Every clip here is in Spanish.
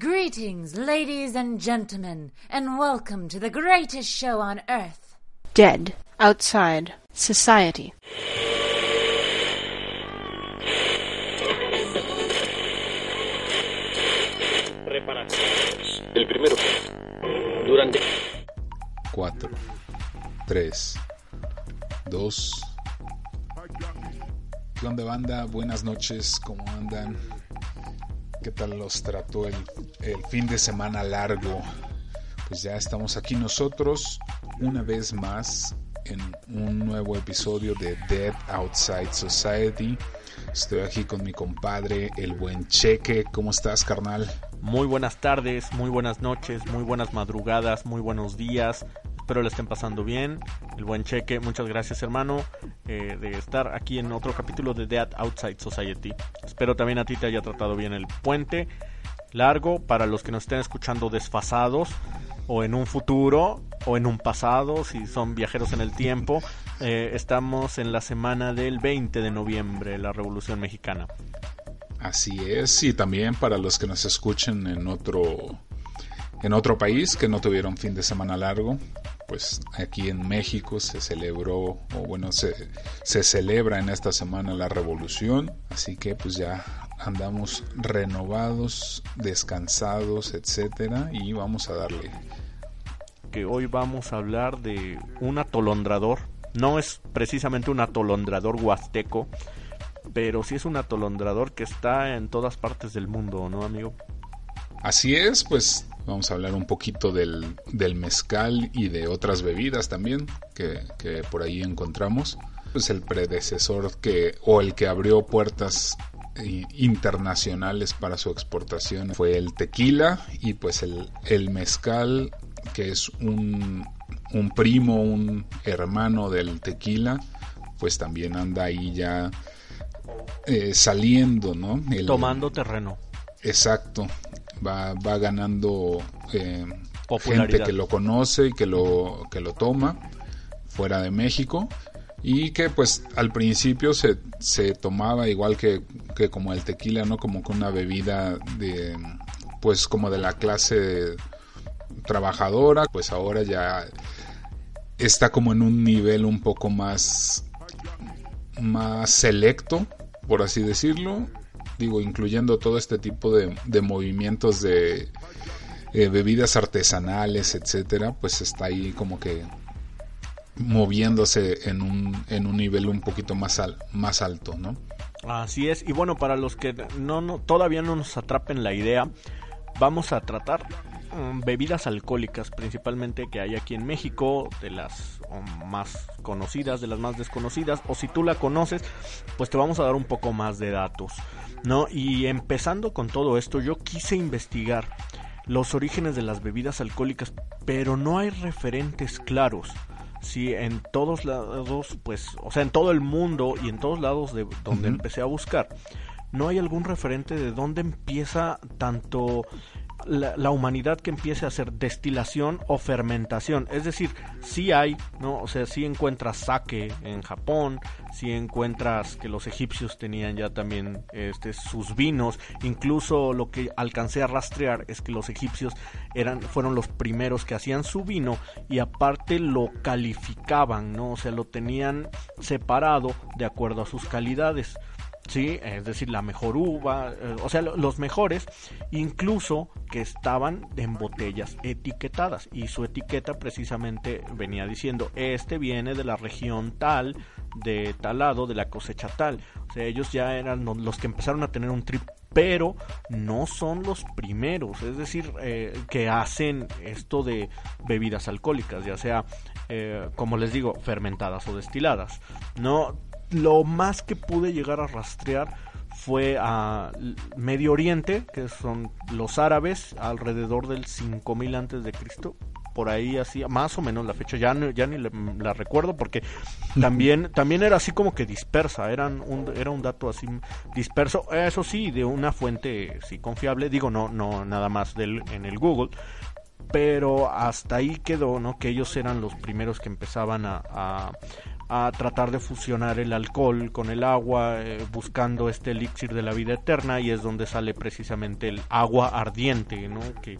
Greetings, ladies and gentlemen, and welcome to the greatest show on earth. Dead outside society. Reparaciones. El primero. Durante. 4, 3, 2. ¿Qué onda banda? Buenas noches, ¿cómo andan? ¿Qué tal los trató el, el fin de semana largo? Pues ya estamos aquí nosotros una vez más en un nuevo episodio de Dead Outside Society. Estoy aquí con mi compadre, el buen Cheque. ¿Cómo estás, carnal? Muy buenas tardes, muy buenas noches, muy buenas madrugadas, muy buenos días. Espero le estén pasando bien. El buen cheque, muchas gracias hermano eh, de estar aquí en otro capítulo de Dead Outside Society. Espero también a ti te haya tratado bien el puente largo para los que nos estén escuchando desfasados o en un futuro o en un pasado si son viajeros en el tiempo. Eh, estamos en la semana del 20 de noviembre, la Revolución Mexicana. Así es, y también para los que nos escuchen en otro en otro país que no tuvieron fin de semana largo, pues aquí en México se celebró, o bueno, se, se celebra en esta semana la revolución, así que pues ya andamos renovados, descansados, etcétera, y vamos a darle. Que hoy vamos a hablar de un atolondrador. No es precisamente un atolondrador huasteco, pero sí es un atolondrador que está en todas partes del mundo, ¿no, amigo? Así es, pues vamos a hablar un poquito del, del mezcal y de otras bebidas también que, que, por ahí encontramos. Pues el predecesor que, o el que abrió puertas internacionales para su exportación fue el tequila y pues el, el mezcal que es un, un primo, un hermano del tequila, pues también anda ahí ya eh, saliendo, ¿no? Tomando terreno. Exacto, va, va ganando eh, gente que lo conoce y que lo, que lo toma fuera de México. Y que pues al principio se, se tomaba igual que, que, como el tequila, ¿no? Como con una bebida de pues como de la clase trabajadora, pues ahora ya está como en un nivel un poco más más selecto, por así decirlo, digo, incluyendo todo este tipo de, de movimientos de eh, bebidas artesanales, etcétera, pues está ahí como que moviéndose en un, en un nivel un poquito más, al, más alto, ¿no? Así es, y bueno, para los que no, no todavía no nos atrapen la idea, vamos a tratar um, bebidas alcohólicas principalmente que hay aquí en México, de las más conocidas, de las más desconocidas, o si tú la conoces, pues te vamos a dar un poco más de datos, ¿no? Y empezando con todo esto, yo quise investigar los orígenes de las bebidas alcohólicas, pero no hay referentes claros si en todos lados, pues, o sea, en todo el mundo y en todos lados de donde uh -huh. empecé a buscar, no hay algún referente de dónde empieza tanto la, la, humanidad que empiece a hacer destilación o fermentación. Es decir, sí hay, ¿no? O sea, sí encuentras sake en Japón, sí encuentras que los egipcios tenían ya también este, sus vinos. Incluso lo que alcancé a rastrear es que los egipcios eran, fueron los primeros que hacían su vino y aparte lo calificaban, ¿no? O sea, lo tenían separado de acuerdo a sus calidades. Sí, es decir, la mejor uva, eh, o sea, los mejores, incluso que estaban en botellas etiquetadas y su etiqueta precisamente venía diciendo, este viene de la región tal, de tal lado, de la cosecha tal. O sea, ellos ya eran los que empezaron a tener un trip pero no son los primeros, es decir, eh, que hacen esto de bebidas alcohólicas, ya sea, eh, como les digo, fermentadas o destiladas. No, lo más que pude llegar a rastrear fue a Medio Oriente, que son los árabes, alrededor del 5000 antes de Cristo, por ahí así, más o menos la fecha, ya, ya ni la recuerdo porque también, también era así como que dispersa, eran un, era un dato así disperso, eso sí, de una fuente sí confiable, digo no, no nada más del, en el Google, pero hasta ahí quedó, ¿no? Que ellos eran los primeros que empezaban a, tratar de fusionar el alcohol con el agua, eh, buscando este elixir de la vida eterna, y es donde sale precisamente el agua ardiente, ¿no? Que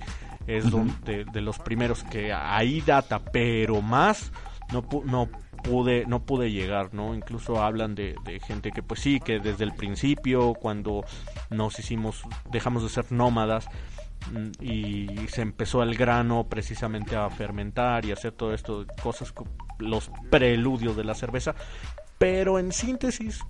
es de, los primeros que ahí data, pero más no, no pude no pude llegar, ¿no? Incluso hablan de, gente que pues sí, que desde el principio cuando nos hicimos dejamos de ser nómadas mm, y se empezó el grano precisamente a fermentar y hacer todo esto, cosas los preludios de la cerveza, pero en síntesis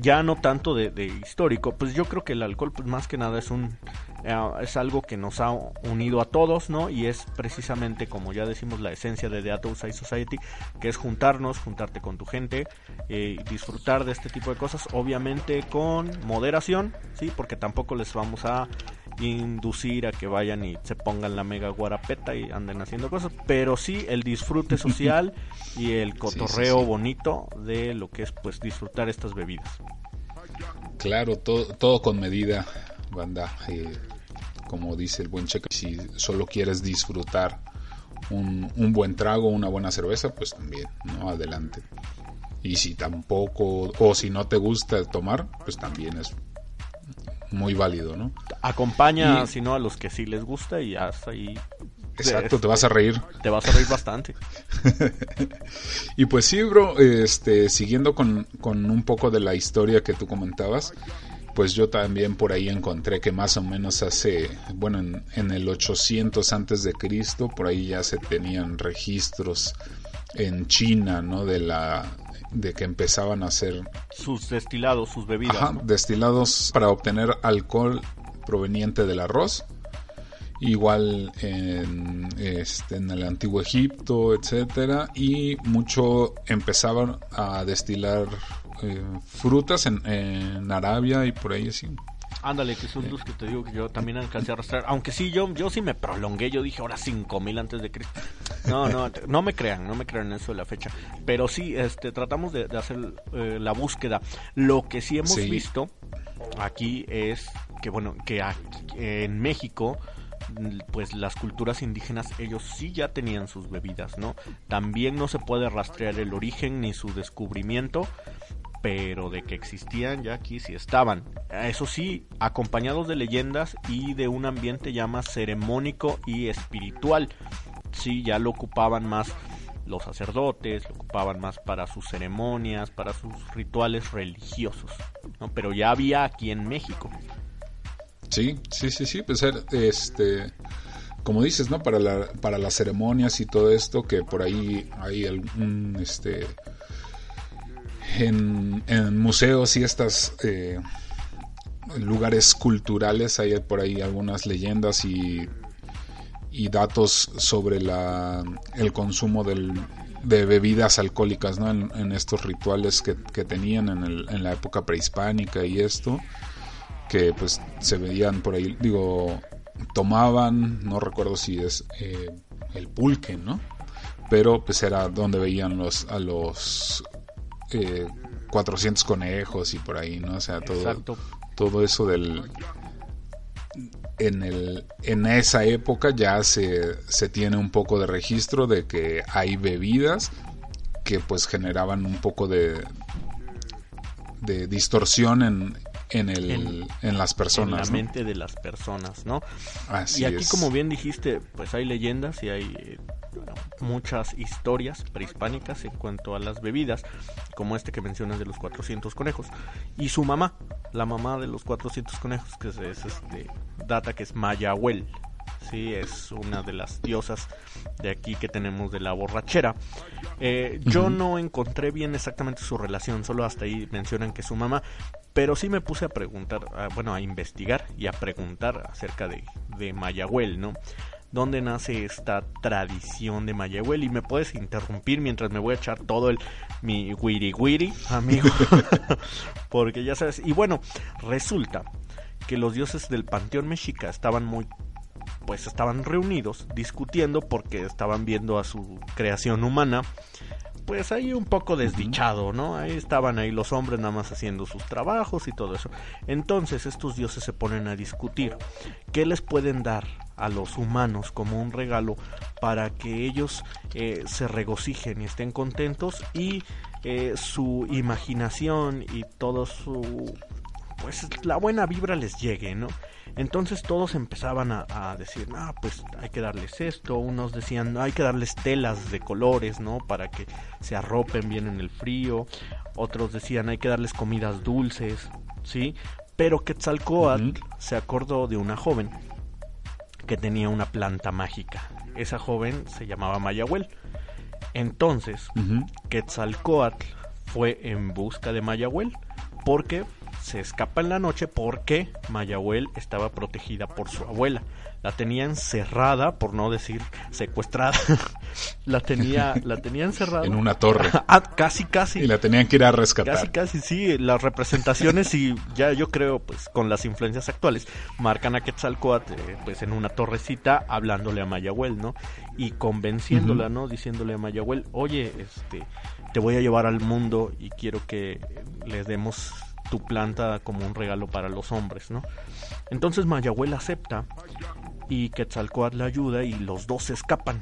ya no tanto de, histórico, pues yo creo que el alcohol pues más que nada es un eh, es algo que nos ha unido a todos, ¿no? Y es precisamente, como ya decimos, la esencia de The Outside Society, que es juntarnos, juntarte con tu gente, eh, disfrutar de este tipo de cosas, obviamente con moderación, ¿sí? Porque tampoco les vamos a inducir a que vayan y se pongan la mega guarapeta y anden haciendo cosas, pero sí el disfrute social y el cotorreo bonito de lo que es pues disfrutar estas bebidas. Claro, todo, todo con medida, banda. Eh, como dice el buen cheque, si solo quieres disfrutar un, buen trago, una buena cerveza, pues también, ¿no? Adelante. Y si tampoco, o si no te gusta tomar, pues también es muy válido, ¿no? Acompaña, si no, a los que sí les gusta y hasta ahí. Exacto, te vas a reír. Te vas a reír bastante. y pues sí, bro, este, siguiendo con, con un poco de la historia que tú comentabas, pues yo también por ahí encontré que más o menos hace, bueno, en, el 800 antes de Cristo, por ahí ya se tenían registros en China, ¿no? De la de que empezaban a hacer sus destilados, sus bebidas, Ajá, destilados para obtener alcohol proveniente del arroz. Igual en, este, en el antiguo Egipto, etcétera, y mucho empezaban a destilar eh, frutas en, Arabia y por ahí así. Ándale, que son dos que te digo que yo también alcancé a arrastrar. Aunque sí, yo, yo sí me prolongué. Yo dije ahora 5000 antes de Cristo. No, no, no me crean, no me crean eso de la fecha. Pero sí, este, tratamos de, hacer eh, la búsqueda. Lo que sí hemos visto aquí es que, bueno, que en México pues las culturas indígenas ellos sí ya tenían sus bebidas, ¿no? También no se puede rastrear el origen ni su descubrimiento, pero de que existían ya aquí sí estaban. Eso sí, acompañados de leyendas y de un ambiente ya más ceremónico y espiritual. Sí, ya lo ocupaban más los sacerdotes, lo ocupaban más para sus ceremonias, para sus rituales religiosos, ¿no? Pero ya había aquí en México. Sí, sí, sí, sí, pues este como dices, ¿no? Para la, para las ceremonias y todo esto que por ahí hay algún este en, museos y estos eh, lugares culturales hay por ahí algunas leyendas y, y datos sobre la, el consumo del, de bebidas alcohólicas ¿no? en, estos rituales que, tenían en, el, en, la época prehispánica y esto que pues se veían por ahí digo tomaban no recuerdo si es eh, el pulque no pero pues era donde veían los a los 400 eh, conejos y por ahí, ¿no? O sea, todo, todo eso del... En, el, en esa época ya se, se tiene un poco de registro de que hay bebidas que pues generaban un poco de, de distorsión en, en, el, en, las personas. En la mente de las personas, ¿no? y aquí, como bien dijiste, pues hay leyendas y hay eh, muchas historias prehispánicas en cuanto a las bebidas, como este que mencionas de los 400 conejos. Y su mamá, la mamá de los 400 conejos, que es, este data que es Mayahuel. Sí, es una de las diosas de aquí que tenemos de la borrachera. Eh, yo no encontré bien exactamente su relación, solo hasta ahí mencionan que su mamá, pero sí me puse a preguntar, bueno, a investigar y a preguntar acerca de, de Mayahuel, ¿no? Donde nace esta tradición de Mayahuel. Y me puedes interrumpir mientras me voy a echar todo el mi wiri wiri, amigo. Porque ya sabes. Y bueno, resulta que los dioses del panteón mexica estaban muy pues estaban reunidos discutiendo porque estaban viendo a su creación humana pues ahí un poco desdichado, ¿no? Ahí estaban ahí los hombres nada más haciendo sus trabajos y todo eso. Entonces estos dioses se ponen a discutir qué les pueden dar a los humanos como un regalo para que ellos eh, se regocijen y estén contentos y eh, su imaginación y todo su pues la buena vibra les llegue, ¿no? Entonces todos empezaban a, decir, ah, pues hay que darles esto, unos decían, hay que darles telas de colores, ¿no? Para que se arropen bien en el frío, otros decían, hay que darles comidas dulces, ¿sí? Pero Quetzalcoatl se acordó de una joven que tenía una planta mágica. Esa joven se llamaba Mayahuel. Entonces, Quetzalcoatl fue en busca de Mayahuel porque se escapa en la noche porque Mayahuel estaba protegida por su abuela. La tenía encerrada, por no decir secuestrada. la tenía, la tenía encerrada. En una torre. ah, casi, casi. Y la tenían que ir a rescatar. Casi, casi, sí. Las representaciones y ya yo creo, pues, con las influencias actuales, marcan a Quetzalcoatl, eh, pues, en una torrecita, hablándole a Mayahuel, ¿no? Y convenciéndola, ¿no? Diciéndole a Mayahuel, oye, este, te voy a llevar al mundo y quiero que les demos tu planta como un regalo para los hombres, ¿no? Entonces Mayahuel acepta y Quetzalcoatl le ayuda y los dos escapan.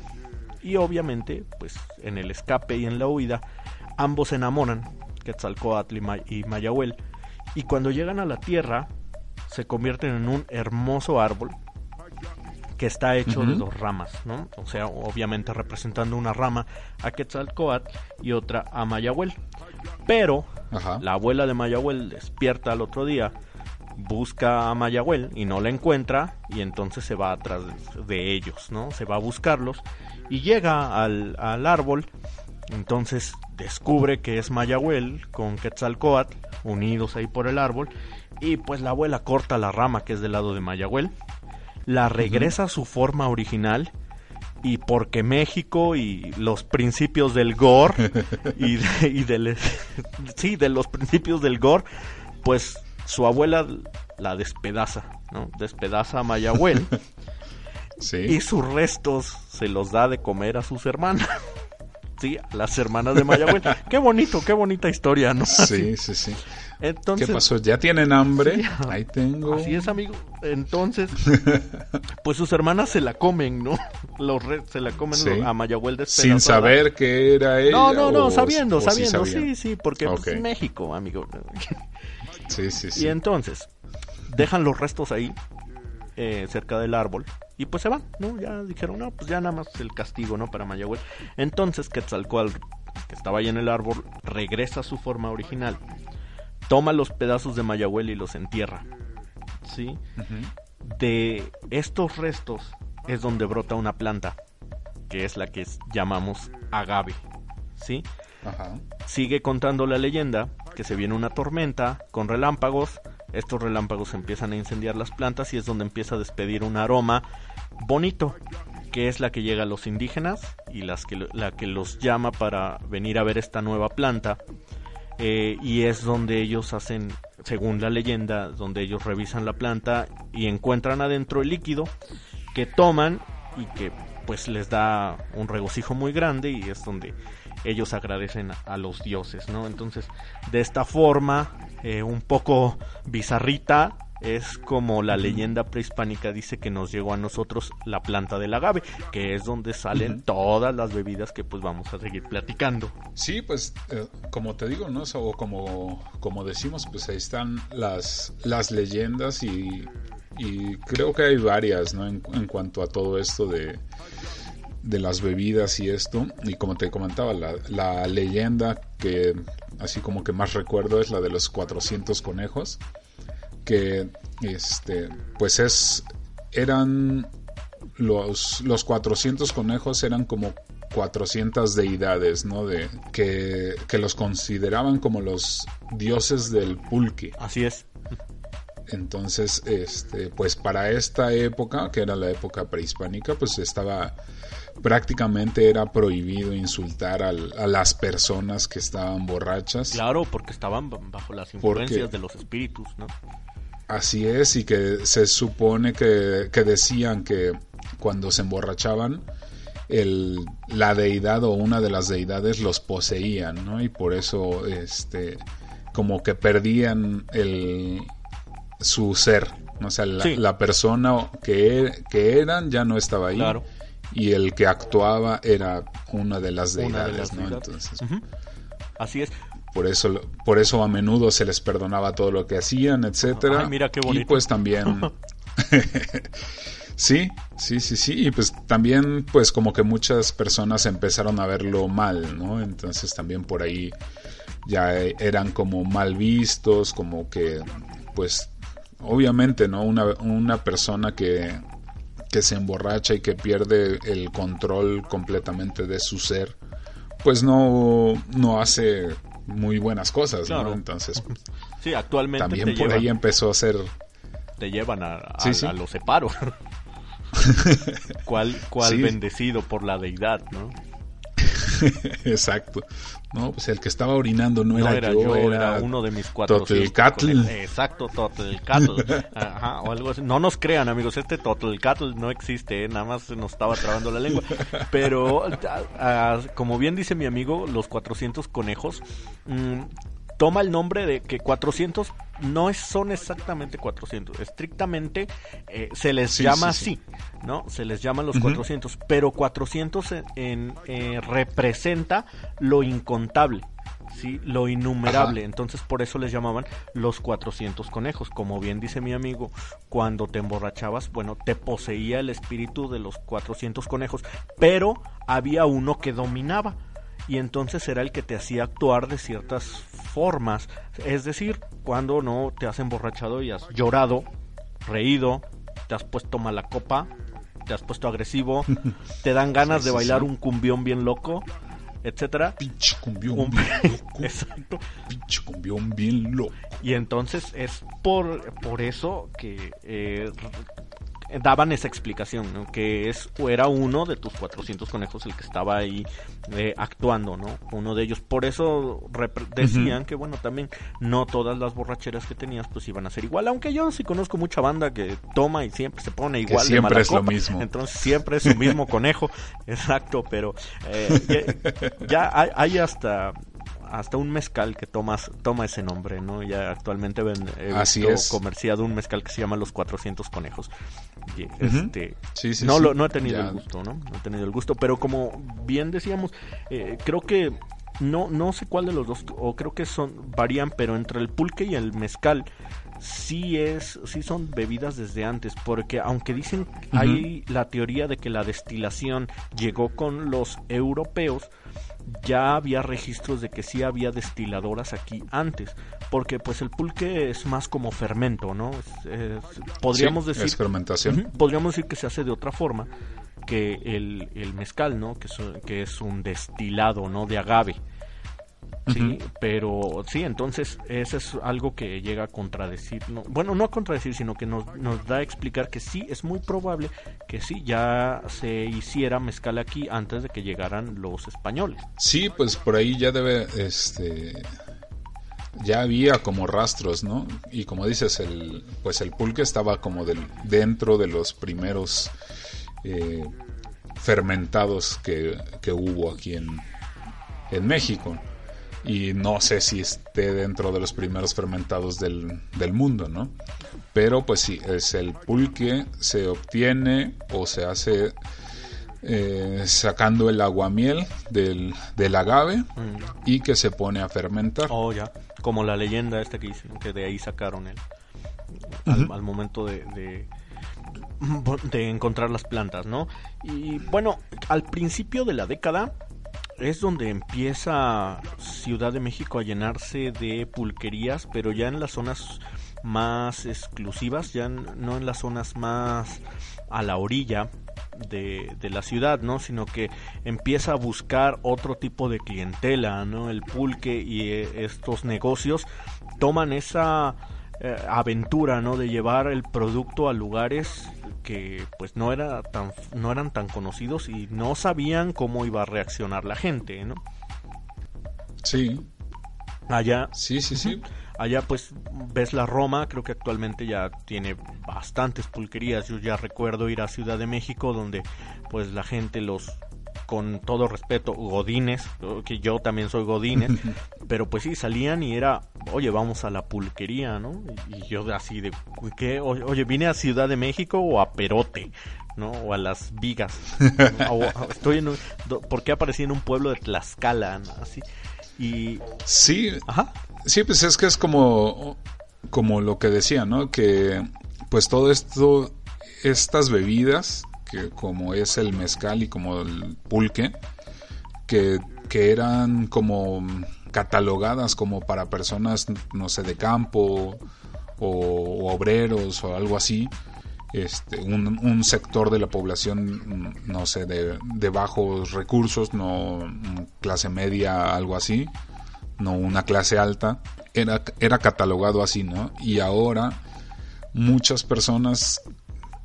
Y obviamente, pues en el escape y en la huida, ambos se enamoran, Quetzalcoatl y, Mayahuel. Y cuando llegan a la tierra, se convierten en un hermoso árbol que está hecho de dos ramas, ¿no? O sea, obviamente representando una rama a Quetzalcoatl y otra a Mayahuel. Pero la abuela de Mayahuel despierta al otro día, busca a Mayahuel y no la encuentra y entonces se va atrás de ellos, ¿no? Se va a buscarlos y llega al, árbol, entonces descubre que es Mayahuel con Quetzalcoatl unidos ahí por el árbol y pues la abuela corta la rama que es del lado de Mayahuel, la regresa a su forma original y porque México y los principios del gore y, de, sí de los principios del gore pues su abuela la despedaza no despedaza a Mayahuel y sus restos se los da de comer a sus hermanas sí a las hermanas de Mayahuel qué bonito qué bonita historia no sí sí sí ¿Qué pasó? ¿Ya tienen hambre? Ahí tengo. Así es, amigo. Entonces, pues sus hermanas se la comen, ¿no? Los se la comen a Mayagüel de Sin saber que era ella. No, no, no, sabiendo, sabiendo. Sí, sí, porque pues, México, amigo. Sí, sí, sí. Y entonces, dejan los restos ahí, eh, cerca del árbol. Y pues se van, ¿no? Ya dijeron, no, pues ya nada más el castigo, ¿no? Para Mayagüel. Entonces Quetzalcoatl, que estaba ahí en el árbol, regresa a su forma original toma los pedazos de Mayahuel y los entierra. ¿Sí? De estos restos es donde brota una planta, que es la que llamamos agave. ¿Sí? Sigue contando la leyenda que se viene una tormenta con relámpagos. Estos relámpagos empiezan a incendiar las plantas y es donde empieza a despedir un aroma bonito, que es la que llega a los indígenas y las que, la que los llama para venir a ver esta nueva planta eh, y es donde ellos hacen, según la leyenda, donde ellos revisan la planta y encuentran adentro el líquido que toman y que pues les da un regocijo muy grande y es donde ellos agradecen a los dioses, ¿no? Entonces, de esta forma, eh, un poco bizarrita, es como la leyenda prehispánica dice que nos llegó a nosotros la planta del agave, que es donde salen todas las bebidas que pues vamos a seguir platicando. Sí, pues eh, como te digo, ¿no? O como, como decimos, pues ahí están las, las leyendas y, y creo que hay varias, ¿no? En, cuanto a todo esto de, de las bebidas y esto. Y como te comentaba, la, la leyenda que así como que más recuerdo es la de los 400 conejos que este pues es eran los, los 400 conejos eran como 400 deidades, ¿no? De, que, que los consideraban como los dioses del pulque. Así es. Entonces, este, pues para esta época, que era la época prehispánica, pues estaba prácticamente era prohibido insultar a las personas que estaban borrachas. Claro, porque estaban bajo las influencias de los espíritus, ¿no? Así es, y que se supone que, que decían que cuando se emborrachaban, el, la deidad o una de las deidades los poseían, ¿no? Y por eso, este, como que perdían el, su ser, o sea, la, persona que, que, eran ya no estaba ahí. Y el que actuaba era una de las deidades, ¿no? Entonces, Así es. Por eso, por eso a menudo se les perdonaba todo lo que hacían, etcétera. mira qué bonito. Y pues también Sí, sí, sí, sí. Y pues también, pues como que muchas personas empezaron a verlo mal, ¿no? Entonces también por ahí ya eran como mal vistos, como que, pues, obviamente, ¿no? Una, una persona que, que se emborracha y que pierde el control completamente de su ser, pues no, no hace muy buenas cosas, ¿no? Entonces, sí, actualmente también por ahí empezó a ser... Te llevan a, a los separos. ¿Cuál, cuál bendecido por la deidad, no? Exacto. No, pues el que estaba orinando no, era, yo, era, uno de mis cuatro. Totelcatl. Exacto, Totelcatl. Ajá, o algo así. No nos crean, amigos, este Totelcatl no existe, ¿eh? nada más se nos estaba trabando la lengua. Pero, como bien dice mi amigo, los 400 conejos, mm, toma el nombre de que 400 no son exactamente 400, estrictamente eh, se les llama así, ¿no? Se les llama los 400, pero 400 en, eh, representa lo incontable. ¿sí? lo innumerable. Entonces por eso les llamaban los 400 conejos. Como bien dice mi amigo, cuando te emborrachabas, bueno, te poseía el espíritu de los 400 conejos, pero había uno que dominaba y entonces era el que te hacía actuar de ciertas formas. Es decir, cuando no te has emborrachado y has llorado, reído, te has puesto mala copa, te has puesto agresivo, te dan ganas de bailar un cumbión bien loco, etcétera. Pinche cumbión bien loco. Exacto. Pinche cumbión bien loco. Y entonces es por, por eso que eh, daban esa explicación, que es era uno de tus 400 conejos el que estaba ahí eh, actuando, ¿no? Uno de ellos. Por eso decían que, bueno, también no todas las borracheras que tenías pues iban a ser igual, aunque yo sí conozco mucha banda que toma y siempre se pone igual. siempre es lo mismo. Entonces siempre es su mismo conejo, exacto, pero eh, ya, hay hasta hasta un mezcal que tomas, toma ese nombre, ¿no? Ya actualmente ven, he Así visto comerciado un mezcal que se llama Los 400 Conejos. este, no, Lo, no he tenido el gusto, ¿no? No he tenido el gusto, pero como bien decíamos, eh, creo que no, no sé cuál de los dos, o creo que son, varían, pero entre el pulque y el mezcal sí es sí son bebidas desde antes porque aunque dicen hay la teoría de que la destilación llegó con los europeos ya había registros de que sí había destiladoras aquí antes, porque pues el pulque es más como fermento, ¿no? podríamos decir fermentación. podríamos decir que se hace de otra forma que el, el mezcal, ¿no? Que es, que es un destilado, ¿no? De agave. Sí, pero sí, entonces eso es algo que llega a contradecir, bueno, no a contradecir, sino que nos, nos da a explicar que sí, es muy probable que sí, ya se hiciera mezcal aquí antes de que llegaran los españoles. Sí, pues por ahí ya debe, este, ya había como rastros, ¿no? Y como dices, el, pues el pulque estaba como del, dentro de los primeros eh, fermentados que, que hubo aquí en, en México y no sé si esté dentro de los primeros fermentados del, mundo, ¿no? Pero pues sí, es el pulque, se obtiene o se hace eh, sacando el aguamiel del, del agave mm. y que se pone a fermentar. Oh, ya, como la leyenda esta que dicen, que de ahí sacaron el, al, momento de, de, de encontrar las plantas, ¿no? Y bueno, al principio de la década es donde empieza Ciudad de México a llenarse de pulquerías, pero ya en las zonas más exclusivas, ya no en las zonas más a la orilla de, de, la ciudad, ¿no? Sino que empieza a buscar otro tipo de clientela, ¿no? El pulque y eh, estos negocios toman esa eh, aventura, ¿no? De llevar el producto a lugares que pues no era tan no eran tan conocidos y no sabían cómo iba a reaccionar la gente, ¿no? Sí. Allá. Sí, sí, sí. Allá pues ves la Roma, creo que actualmente ya tiene bastantes pulquerías. Yo ya recuerdo ir a Ciudad de México donde pues la gente los con todo respeto, godines, que yo también soy godines, pero pues sí, salían y era, oye, vamos a la pulquería, ¿no? Y yo así de, ¿qué? Oye, ¿vine a Ciudad de México o a Perote? ¿no? O a las vigas. estoy en ¿Por qué aparecí en un pueblo de Tlaxcala? Así. Y... Sí. Ajá. Sí, pues es que es como, como lo que decía, ¿no? Que pues todo esto, estas bebidas que como es el mezcal y como el pulque, que, eran como catalogadas como para personas, no sé, de campo o, obreros o algo así, este, un, sector de la población, no sé, de, de, bajos recursos, no clase media, algo así, no una clase alta, era, era catalogado así, ¿no? Y ahora muchas personas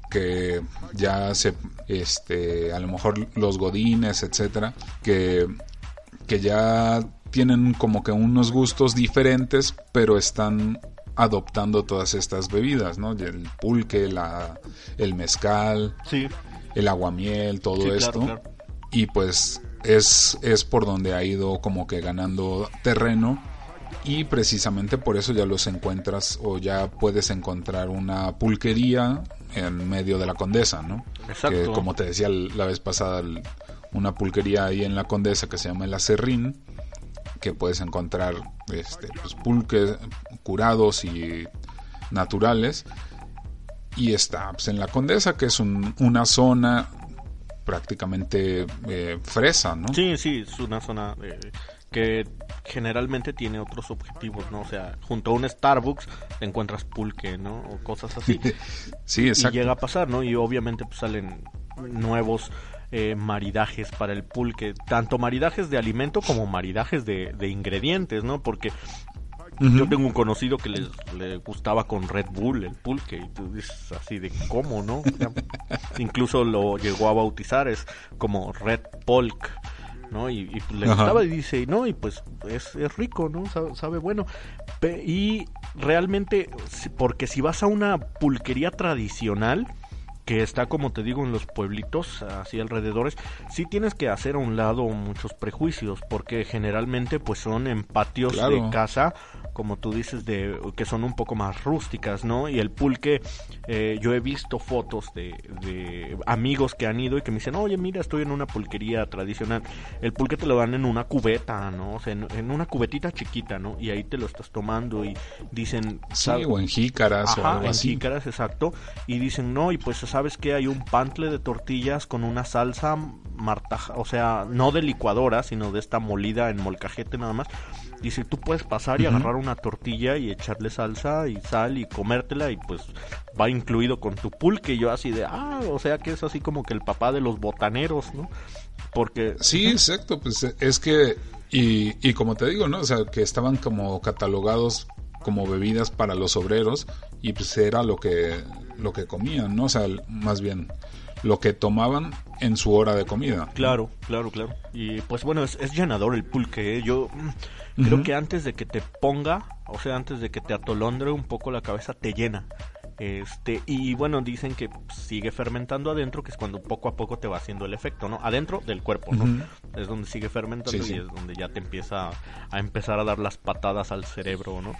que ya se, este, a lo mejor los godines, etcétera, que, que ya tienen como que unos gustos diferentes, pero están adoptando todas estas bebidas, ¿no? El pulque, la, el mezcal, sí. el aguamiel, todo esto. Y pues es, es por donde ha ido como que ganando terreno y precisamente por eso ya los encuentras o ya puedes encontrar una pulquería en medio de la Condesa, ¿no? Exacto. Que como te decía la vez pasada, una pulquería ahí en la Condesa que se llama El Acerrín, que puedes encontrar este, pues, pulques curados y naturales. Y está pues, en la Condesa, que es una zona prácticamente eh, fresa, ¿no? Sí, sí, es una zona eh, que generalmente tiene otros objetivos, ¿no? O sea, junto a un Starbucks te encuentras pulque, ¿no? O cosas así. sí, exacto. Y llega a pasar, ¿no? Y obviamente pues salen nuevos eh, maridajes para el pulque, tanto maridajes de alimento como maridajes de, ingredientes, ¿no? Porque Yo tengo un conocido que le, gustaba con Red Bull el pulque y tú dices así de cómo, ¿no? incluso lo llegó a bautizar, es como Red Polk. ¿No? Y, le gustaba y dice, no, y pues es, es rico, ¿no? Sabe, bueno. y realmente, porque si vas a una pulquería tradicional, que está como te digo en los pueblitos así alrededores, sí tienes que hacer a un lado muchos prejuicios porque generalmente pues son en patios de casa como tú dices, de que son un poco más rústicas, ¿no? Y el pulque, eh, yo he visto fotos de, de, amigos que han ido y que me dicen, oye, mira, estoy en una pulquería tradicional. El pulque te lo dan en una cubeta, ¿no? O sea, en, una cubetita chiquita, ¿no? Y ahí te lo estás tomando y dicen... Sí, o en jícaras o algo en así. jícaras, exacto. Y dicen, no, y pues sabes que hay un pantle de tortillas con una salsa martaja, o sea, no de licuadora, sino de esta molida en molcajete nada más Dice, tú puedes pasar y agarrar una tortilla y echarle salsa y sal y comértela y pues va incluido con tu pulque. Y yo así de, ah, o sea que es así como que el papá de los botaneros, ¿no? Porque... Sí, exacto, pues es que, y, y como te digo, ¿no? O sea, que estaban como catalogados como bebidas para los obreros y pues era lo que, lo que comían, ¿no? O sea, más bien lo que tomaban en su hora de comida. Claro, claro, claro. Y pues bueno, es, llenador el pulque. ¿eh? Yo mm, creo que antes de que te ponga, o sea, antes de que te atolondre un poco la cabeza, te llena. Este, y bueno, dicen que sigue fermentando adentro, que es cuando poco a poco te va haciendo el efecto, ¿no? Adentro del cuerpo, ¿no? Es donde sigue fermentando y es donde ya te empieza a empezar a dar las patadas al cerebro, ¿no?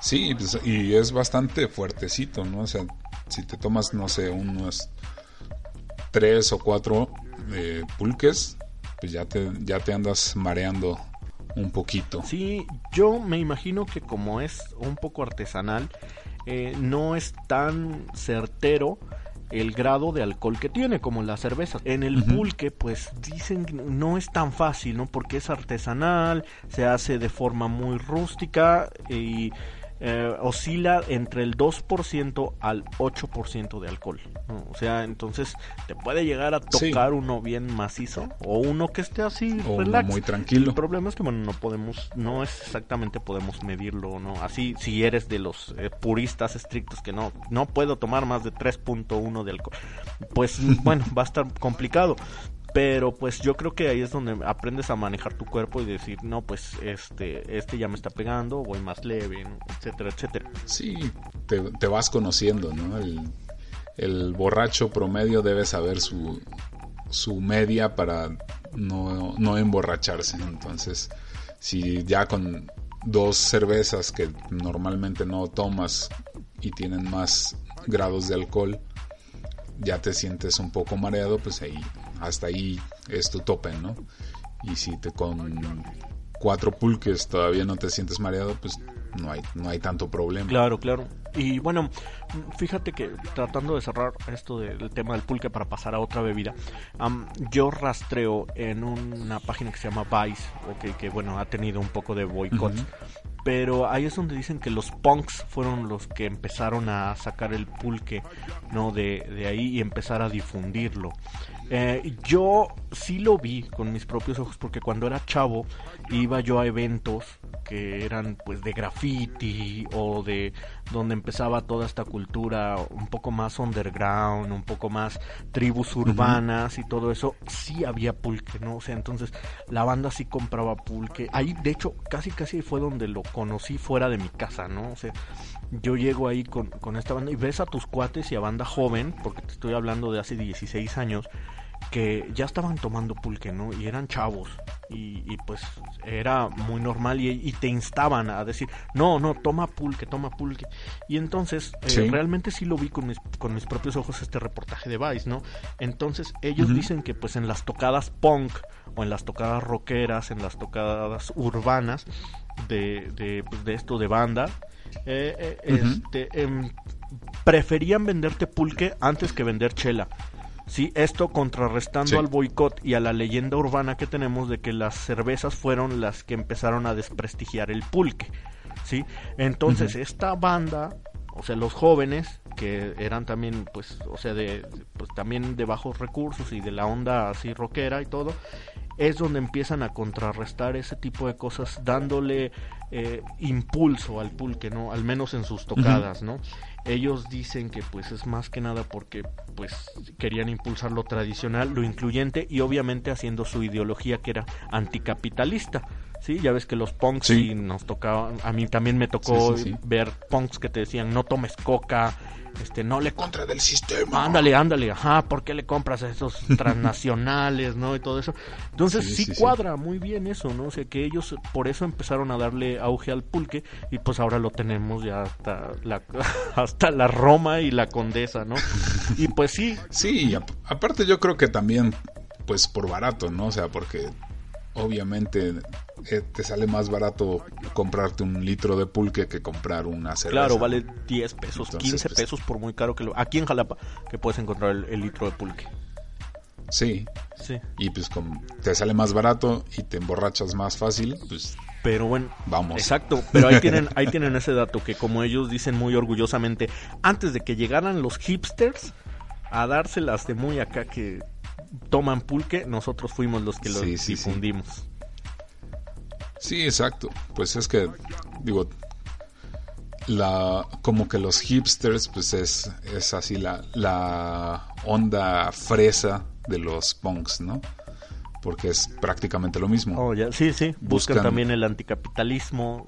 Sí, pues, y es bastante fuertecito, ¿no? O sea, si te tomas, no sé, unos tres o cuatro eh, pulques, pues ya te, ya te andas mareando un poquito. Sí, yo me imagino que como es un poco artesanal, eh, no es tan certero el grado de alcohol que tiene como la cerveza. En el pulque pues dicen que no es tan fácil, ¿no? Porque es artesanal, se hace de forma muy rústica y eh, oscila entre el 2% al 8% de alcohol. O sea, entonces te puede llegar a tocar uno bien macizo o uno que esté así o muy tranquilo. El problema es que bueno, no podemos, no es exactamente podemos medirlo, ¿no? Así si eres de los eh, puristas estrictos que no no puedo tomar más de 3.1 de alcohol. Pues bueno, va a estar complicado pero pues yo creo que ahí es donde aprendes a manejar tu cuerpo y decir no pues este este ya me está pegando voy más leve etcétera etcétera. Sí te, vas conociendo no el, borracho promedio debe saber su su media para no, no emborracharse entonces si ya con dos cervezas que normalmente no tomas y tienen más grados de alcohol ya te sientes un poco mareado pues ahí hasta ahí es tu tope, ¿no? Y si te con cuatro pulques todavía no te sientes mareado, pues no hay, no hay tanto problema. Claro, claro. Y bueno, fíjate que tratando de cerrar esto del tema del pulque para pasar a otra bebida, yo rastreo en una página que se llama Vice, okay, que bueno, ha tenido un poco de boicot. Pero ahí es donde dicen que los punks fueron los que empezaron a sacar el pulque, ¿no? De, de ahí y empezar a difundirlo. Eh, yo sí lo vi con mis propios ojos porque cuando era chavo iba yo a eventos que eran pues de graffiti o de donde empezaba toda esta cultura un poco más underground, un poco más tribus urbanas y todo eso, sí había pulque, ¿no? O sea, entonces la banda sí compraba pulque. Ahí de hecho casi casi fue donde lo conocí fuera de mi casa, ¿no? O sea, yo llego ahí con, con esta banda y ves a tus cuates y a banda joven, porque te estoy hablando de hace 16 años, que ya estaban tomando pulque, ¿no? Y eran chavos. Y, pues era muy normal y, te instaban a decir, no, no, toma pulque, toma pulque. Y entonces, eh, realmente sí lo vi con mis, con mis propios ojos este reportaje de Vice, ¿no? Entonces, ellos dicen que pues en las tocadas punk o en las tocadas rockeras, en las tocadas urbanas de, de, pues, esto de banda, eh, eh, este, em, preferían venderte pulque antes que vender chela. Sí, esto contrarrestando al boicot y a la leyenda urbana que tenemos de que las cervezas fueron las que empezaron a desprestigiar el pulque. ¿sí? Entonces, esta banda, o sea, los jóvenes que eran también pues o sea de pues también de bajos recursos y de la onda así rockera y todo es donde empiezan a contrarrestar ese tipo de cosas dándole eh, impulso al pulque no al menos en sus tocadas no ellos dicen que pues es más que nada porque pues querían impulsar lo tradicional, lo incluyente y obviamente haciendo su ideología que era anticapitalista. Sí, ya ves que los punks sí. nos tocaban, a mí también me tocó ver punks que te decían no tomes coca, este no le contra del sistema. Ándale, ándale, ajá, ¿por qué le compras a esos transnacionales, no? Y todo eso. Entonces sí, cuadra muy bien eso, ¿no? O sea, que ellos por eso empezaron a darle auge al pulque y pues ahora lo tenemos ya hasta la hasta la Roma y la Condesa, ¿no? Y pues sí. Sí, aparte yo creo que también pues por barato, ¿no? O sea, porque obviamente eh, te sale más barato comprarte un litro de pulque que comprar una cerveza. Claro, vale 10 pesos, 15 pues, pesos por muy caro que lo... Aquí en Jalapa que puedes encontrar el, litro de pulque. Sí. Sí. Y pues como te sale más barato y te emborrachas más fácil, pues pero bueno, vamos. Exacto, pero ahí tienen ahí tienen ese dato que como ellos dicen muy orgullosamente, antes de que llegaran los hipsters a dárselas de muy acá que toman pulque, nosotros fuimos los que lo difundimos. Sí. exacto. Pues es que, digo, la como que los hipsters, pues es, es así la, la onda fresa de los punks, ¿no? porque es prácticamente lo mismo. Oh, sí, sí, buscan, también el anticapitalismo,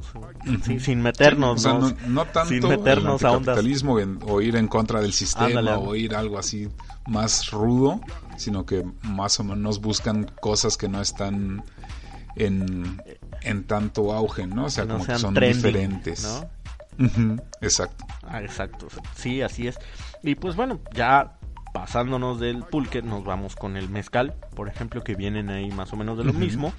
sin meternos, no, tanto sin meternos el anticapitalismo o ir en contra del sistema o ir algo así más rudo, sino que más o menos buscan cosas que no están en, en tanto auge, ¿no? O sea, como que son diferentes. exacto. Ah, exacto. Sí, así es. Y pues bueno, ya pasándonos del pulque, nos vamos con el mezcal, por ejemplo, que vienen ahí más o menos de lo mismo.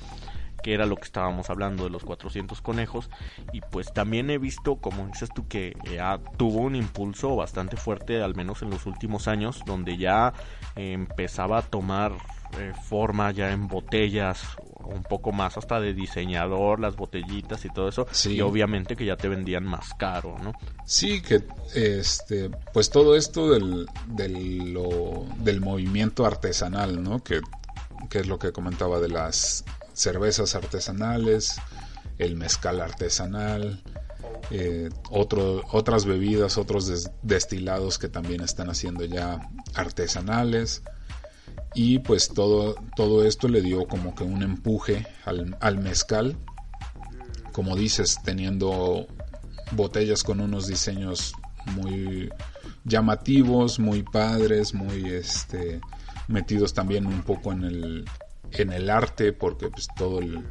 Que era lo que estábamos hablando de los 400 conejos y pues también he visto como dices tú que eh, tuvo un impulso bastante fuerte al menos en los últimos años donde ya empezaba a tomar eh, forma ya en botellas un poco más hasta de diseñador, las botellitas y todo eso. Y obviamente que ya te vendían más caro, ¿no? Sí, que este, pues todo esto del, del, del movimiento artesanal, ¿no? Que, que es lo que comentaba de las cervezas artesanales, el mezcal artesanal, eh, otras bebidas, otros destilados que también están haciendo ya artesanales. Y pues todo, todo esto le dio como que un empuje al, al mezcal, como dices, teniendo botellas con unos diseños muy llamativos, muy padres, muy este metidos también un poco en el en el arte porque pues todo el,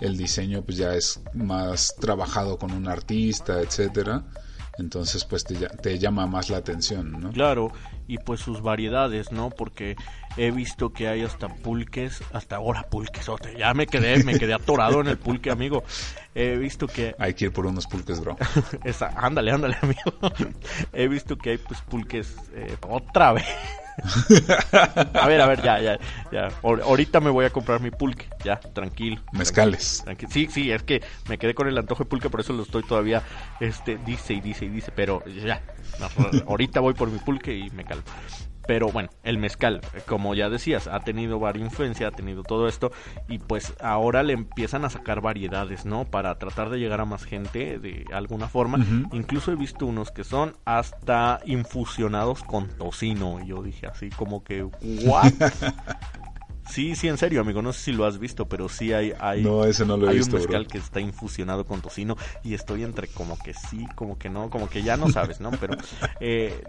el diseño pues ya es más trabajado con un artista, etcétera. Entonces pues te, te, llama más la atención, ¿no? Claro, y pues sus variedades, ¿no? Porque he visto que hay hasta pulques, hasta ahora pulques, ya me quedé, me quedé atorado en el pulque, amigo. He visto que... Hay que ir por unos pulques, bro. Esa, ándale, ándale, amigo. He visto que hay pues pulques eh, otra vez a ver, a ver, ya, ya, ya. Ahorita me voy a comprar mi pulque, ya, tranquilo. Mezcales. Sí, sí, es que me quedé con el antojo de pulque, por eso lo estoy todavía, este, dice y dice y dice, pero ya, ahorita voy por mi pulque y me calmo. Pero bueno, el mezcal, como ya decías, ha tenido varias influencia, ha tenido todo esto y pues ahora le empiezan a sacar variedades, ¿no? Para tratar de llegar a más gente de alguna forma. Incluso he visto unos que son hasta infusionados con tocino. Y yo dije así como que, ¿what? Sí, sí, en serio, amigo. No sé si lo has visto, pero sí hay, hay, no, ese no lo hay un mezcal que está infusionado con tocino y estoy entre como que sí, como que no, como que ya no sabes, ¿no? Pero eh,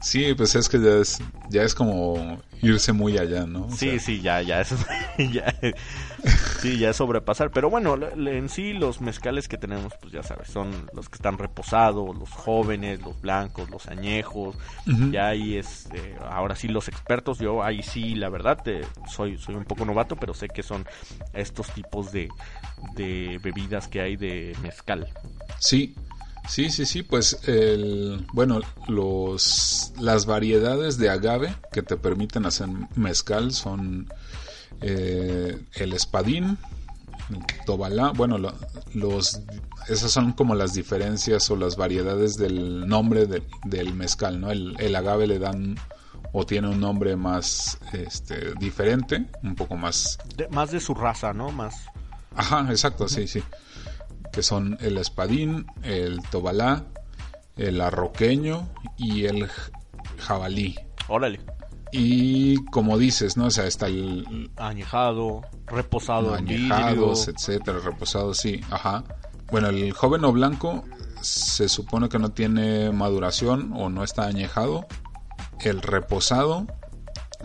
sí, pues es que ya es, ya es como irse muy allá, ¿no? sí, sí, ya, ya, eso, ya, sí, ya es sobrepasar. Pero bueno, en sí los mezcales que tenemos, pues ya sabes, son los que están reposados, los jóvenes, los blancos, los añejos. Ya ahí es, eh, ahora sí los expertos. Yo ahí sí, la verdad, te, soy, soy un poco novato, pero sé que son estos tipos de, de bebidas que hay de mezcal. Sí, Sí, sí, sí, pues el, bueno, los, las variedades de agave que te permiten hacer mezcal son eh, el espadín, tobalá, bueno, los, esas son como las diferencias o las variedades del nombre del mezcal, ¿no? El, agave le dan o tiene un nombre más este, diferente, un poco más... más de su raza, ¿no? Más... Ajá, exacto, sí, sí que son el espadín, el tobalá, el arroqueño y el jabalí. Órale. Y como dices, ¿no? O sea, está el... Añejado, reposado Añejados, etcétera, reposado, sí, ajá. Bueno, el joven o blanco se supone que no tiene maduración o no está añejado. El reposado,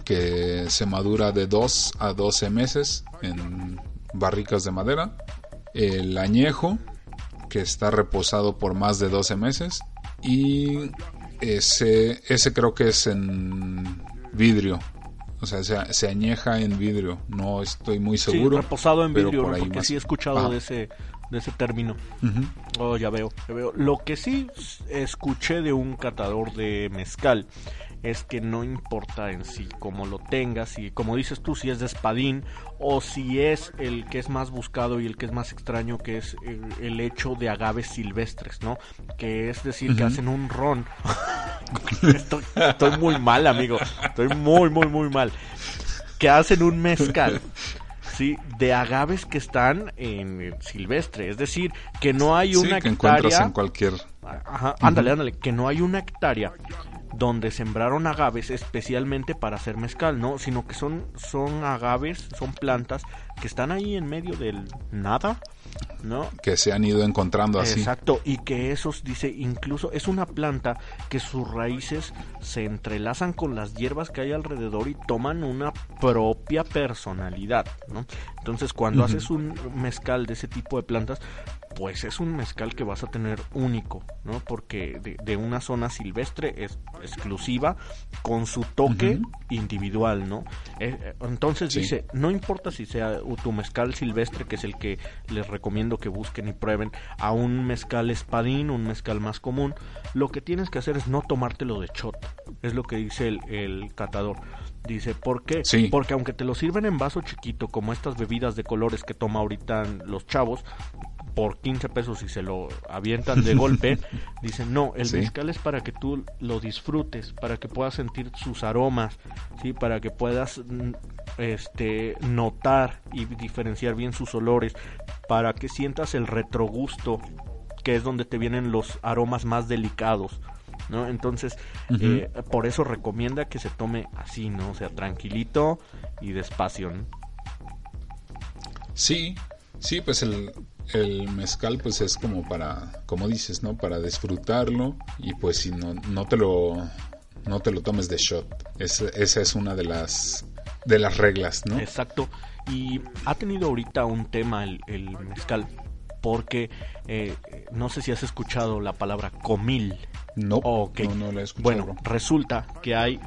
que se madura de 2 a 12 meses en barricas de madera el añejo, que está reposado por más de 12 meses, y ese, ese creo que es en vidrio. O sea, se, añeja en vidrio. No estoy muy seguro. Sí, reposado en vidrio, porque sí he escuchado de ese, de ese término. Oh, ya veo, ya veo. Lo que sí escuché de un catador de mezcal es que no importa en sí cómo lo tengas, y como dices tú, si es de espadín o si es el que es más buscado y el que es más extraño, que es el, hecho de agaves silvestres, ¿no? Que es decir, que hacen un ron. estoy, estoy muy mal, amigo. Estoy muy, muy, muy mal. Que hacen un mezcal. Sí, de agaves que están en silvestre, es decir, que no hay una que hectárea en cualquier Ajá, ándale, ándale, que no hay una hectárea donde sembraron agaves especialmente para hacer mezcal, no, sino que son son agaves, son plantas que están ahí en medio del nada, ¿no? Que se han ido encontrando así. Exacto, y que esos dice, incluso es una planta que sus raíces se entrelazan con las hierbas que hay alrededor y toman una propia personalidad, ¿no? Entonces, cuando haces un mezcal de ese tipo de plantas, pues es un mezcal que vas a tener único, ¿no? Porque de, una zona silvestre es exclusiva con su toque individual, ¿no? Eh, eh, entonces dice, no importa si sea tu mezcal silvestre, que es el que les recomiendo que busquen y prueben, a un mezcal espadín, un mezcal más común, lo que tienes que hacer es no tomártelo de shot, es lo que dice el, el catador. Dice, ¿por qué? Porque aunque te lo sirven en vaso chiquito, como estas bebidas de colores que toma ahorita los chavos, por 15 pesos y se lo avientan de golpe, dicen, no, el mezcal es para que tú lo disfrutes, para que puedas sentir sus aromas, ¿sí? para que puedas mm, este, notar y diferenciar bien sus olores, para que sientas el retrogusto, que es donde te vienen los aromas más delicados. ¿No? Entonces, eh, por eso recomienda que se tome así, ¿no? O sea, tranquilito y despacio, Sí, sí, pues el, el mezcal pues es como para, como dices, ¿no? Para disfrutarlo y pues si no, no te lo, no te lo tomes de shot. esa es una de las, de las reglas, ¿no? Exacto. Y ha tenido ahorita un tema el, el mezcal porque eh, no sé si has escuchado la palabra comil. No, no, la he escuchado. Bueno, resulta que hay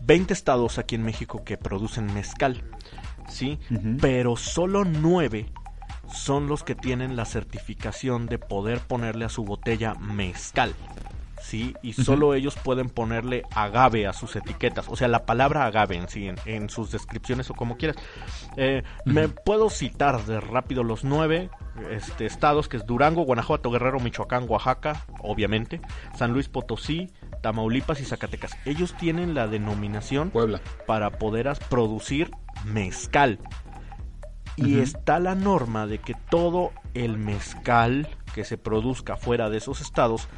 20 estados aquí en México que producen mezcal, ¿sí? Pero solo 9 son los que tienen la certificación de poder ponerle a su botella mezcal. ¿Sí? Y solo ellos pueden ponerle agave a sus etiquetas, o sea, la palabra agave en sí, en, sus descripciones o como quieras. Eh, me puedo citar de rápido los nueve este, estados, que es Durango, Guanajuato, Guerrero, Michoacán, Oaxaca, obviamente, San Luis Potosí, Tamaulipas y Zacatecas. Ellos tienen la denominación Puebla. para poder producir mezcal. Y está la norma de que todo el mezcal que se produzca fuera de esos estados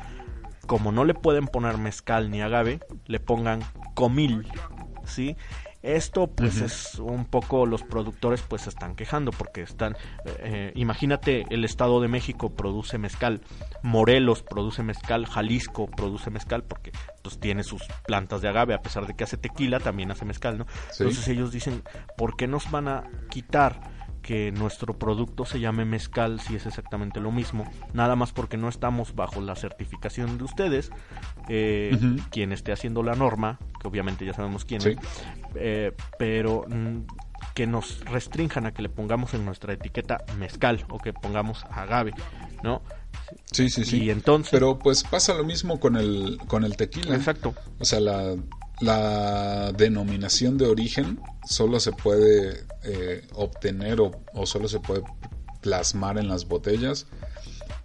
como no le pueden poner mezcal ni agave, le pongan comil, ¿sí? Esto pues es un poco los productores pues se están quejando porque están, eh, imagínate el Estado de México produce mezcal, Morelos produce mezcal, Jalisco produce mezcal porque pues tiene sus plantas de agave, a pesar de que hace tequila también hace mezcal, ¿no? Entonces ellos dicen, ¿por qué nos van a quitar que nuestro producto se llame mezcal si es exactamente lo mismo, nada más porque no estamos bajo la certificación de ustedes, eh, quien esté haciendo la norma, que obviamente ya sabemos quién es, eh, pero mm, que nos restrinjan a que le pongamos en nuestra etiqueta mezcal o que pongamos agave, ¿no? Sí, sí, sí. Y entonces... Pero pues pasa lo mismo con el, con el tequila. Exacto. O sea, la, la denominación de origen solo se puede eh, obtener o, solo se puede plasmar en las botellas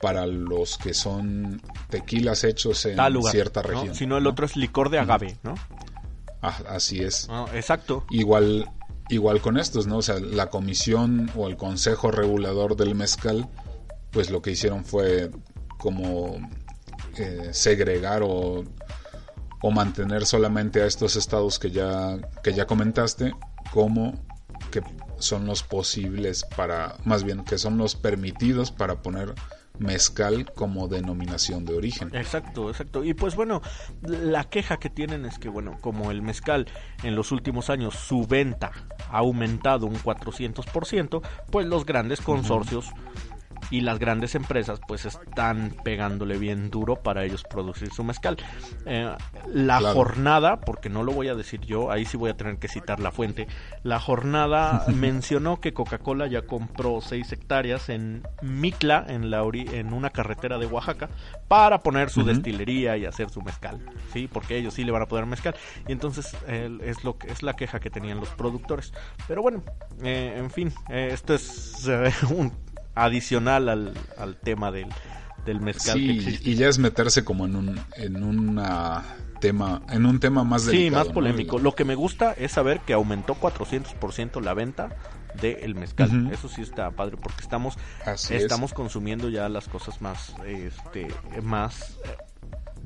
para los que son tequilas hechos en cierta región. Si no, el otro es licor de agave, ¿no? Ah, así es. Ah, exacto. Igual, igual con estos, ¿no? O sea, la comisión o el consejo regulador del mezcal, pues lo que hicieron fue como eh, segregar o o mantener solamente a estos estados que ya, que ya comentaste como que son los posibles para, más bien que son los permitidos para poner mezcal como denominación de origen. Exacto, exacto. Y pues bueno, la queja que tienen es que bueno, como el mezcal en los últimos años su venta ha aumentado un 400%, pues los grandes consorcios y las grandes empresas pues están pegándole bien duro para ellos producir su mezcal. Eh, la jornada, porque no lo voy a decir yo, ahí sí voy a tener que citar la fuente, la jornada mencionó que Coca-Cola ya compró 6 hectáreas en Mitla, en, la en una carretera de Oaxaca, para poner su destilería y hacer su mezcal, ¿sí? Porque ellos sí le van a poner mezcal. Y entonces es, lo que, es la queja que tenían los productores. Pero bueno, eh, en fin, eh, esto es un adicional al, al tema del, del mezcal sí, y ya es meterse como en un en una tema en un tema más delicado, sí más polémico. Lo que me gusta es saber que aumentó 400% la venta del mezcal. Eso sí está padre porque estamos estamos consumiendo ya las cosas más este más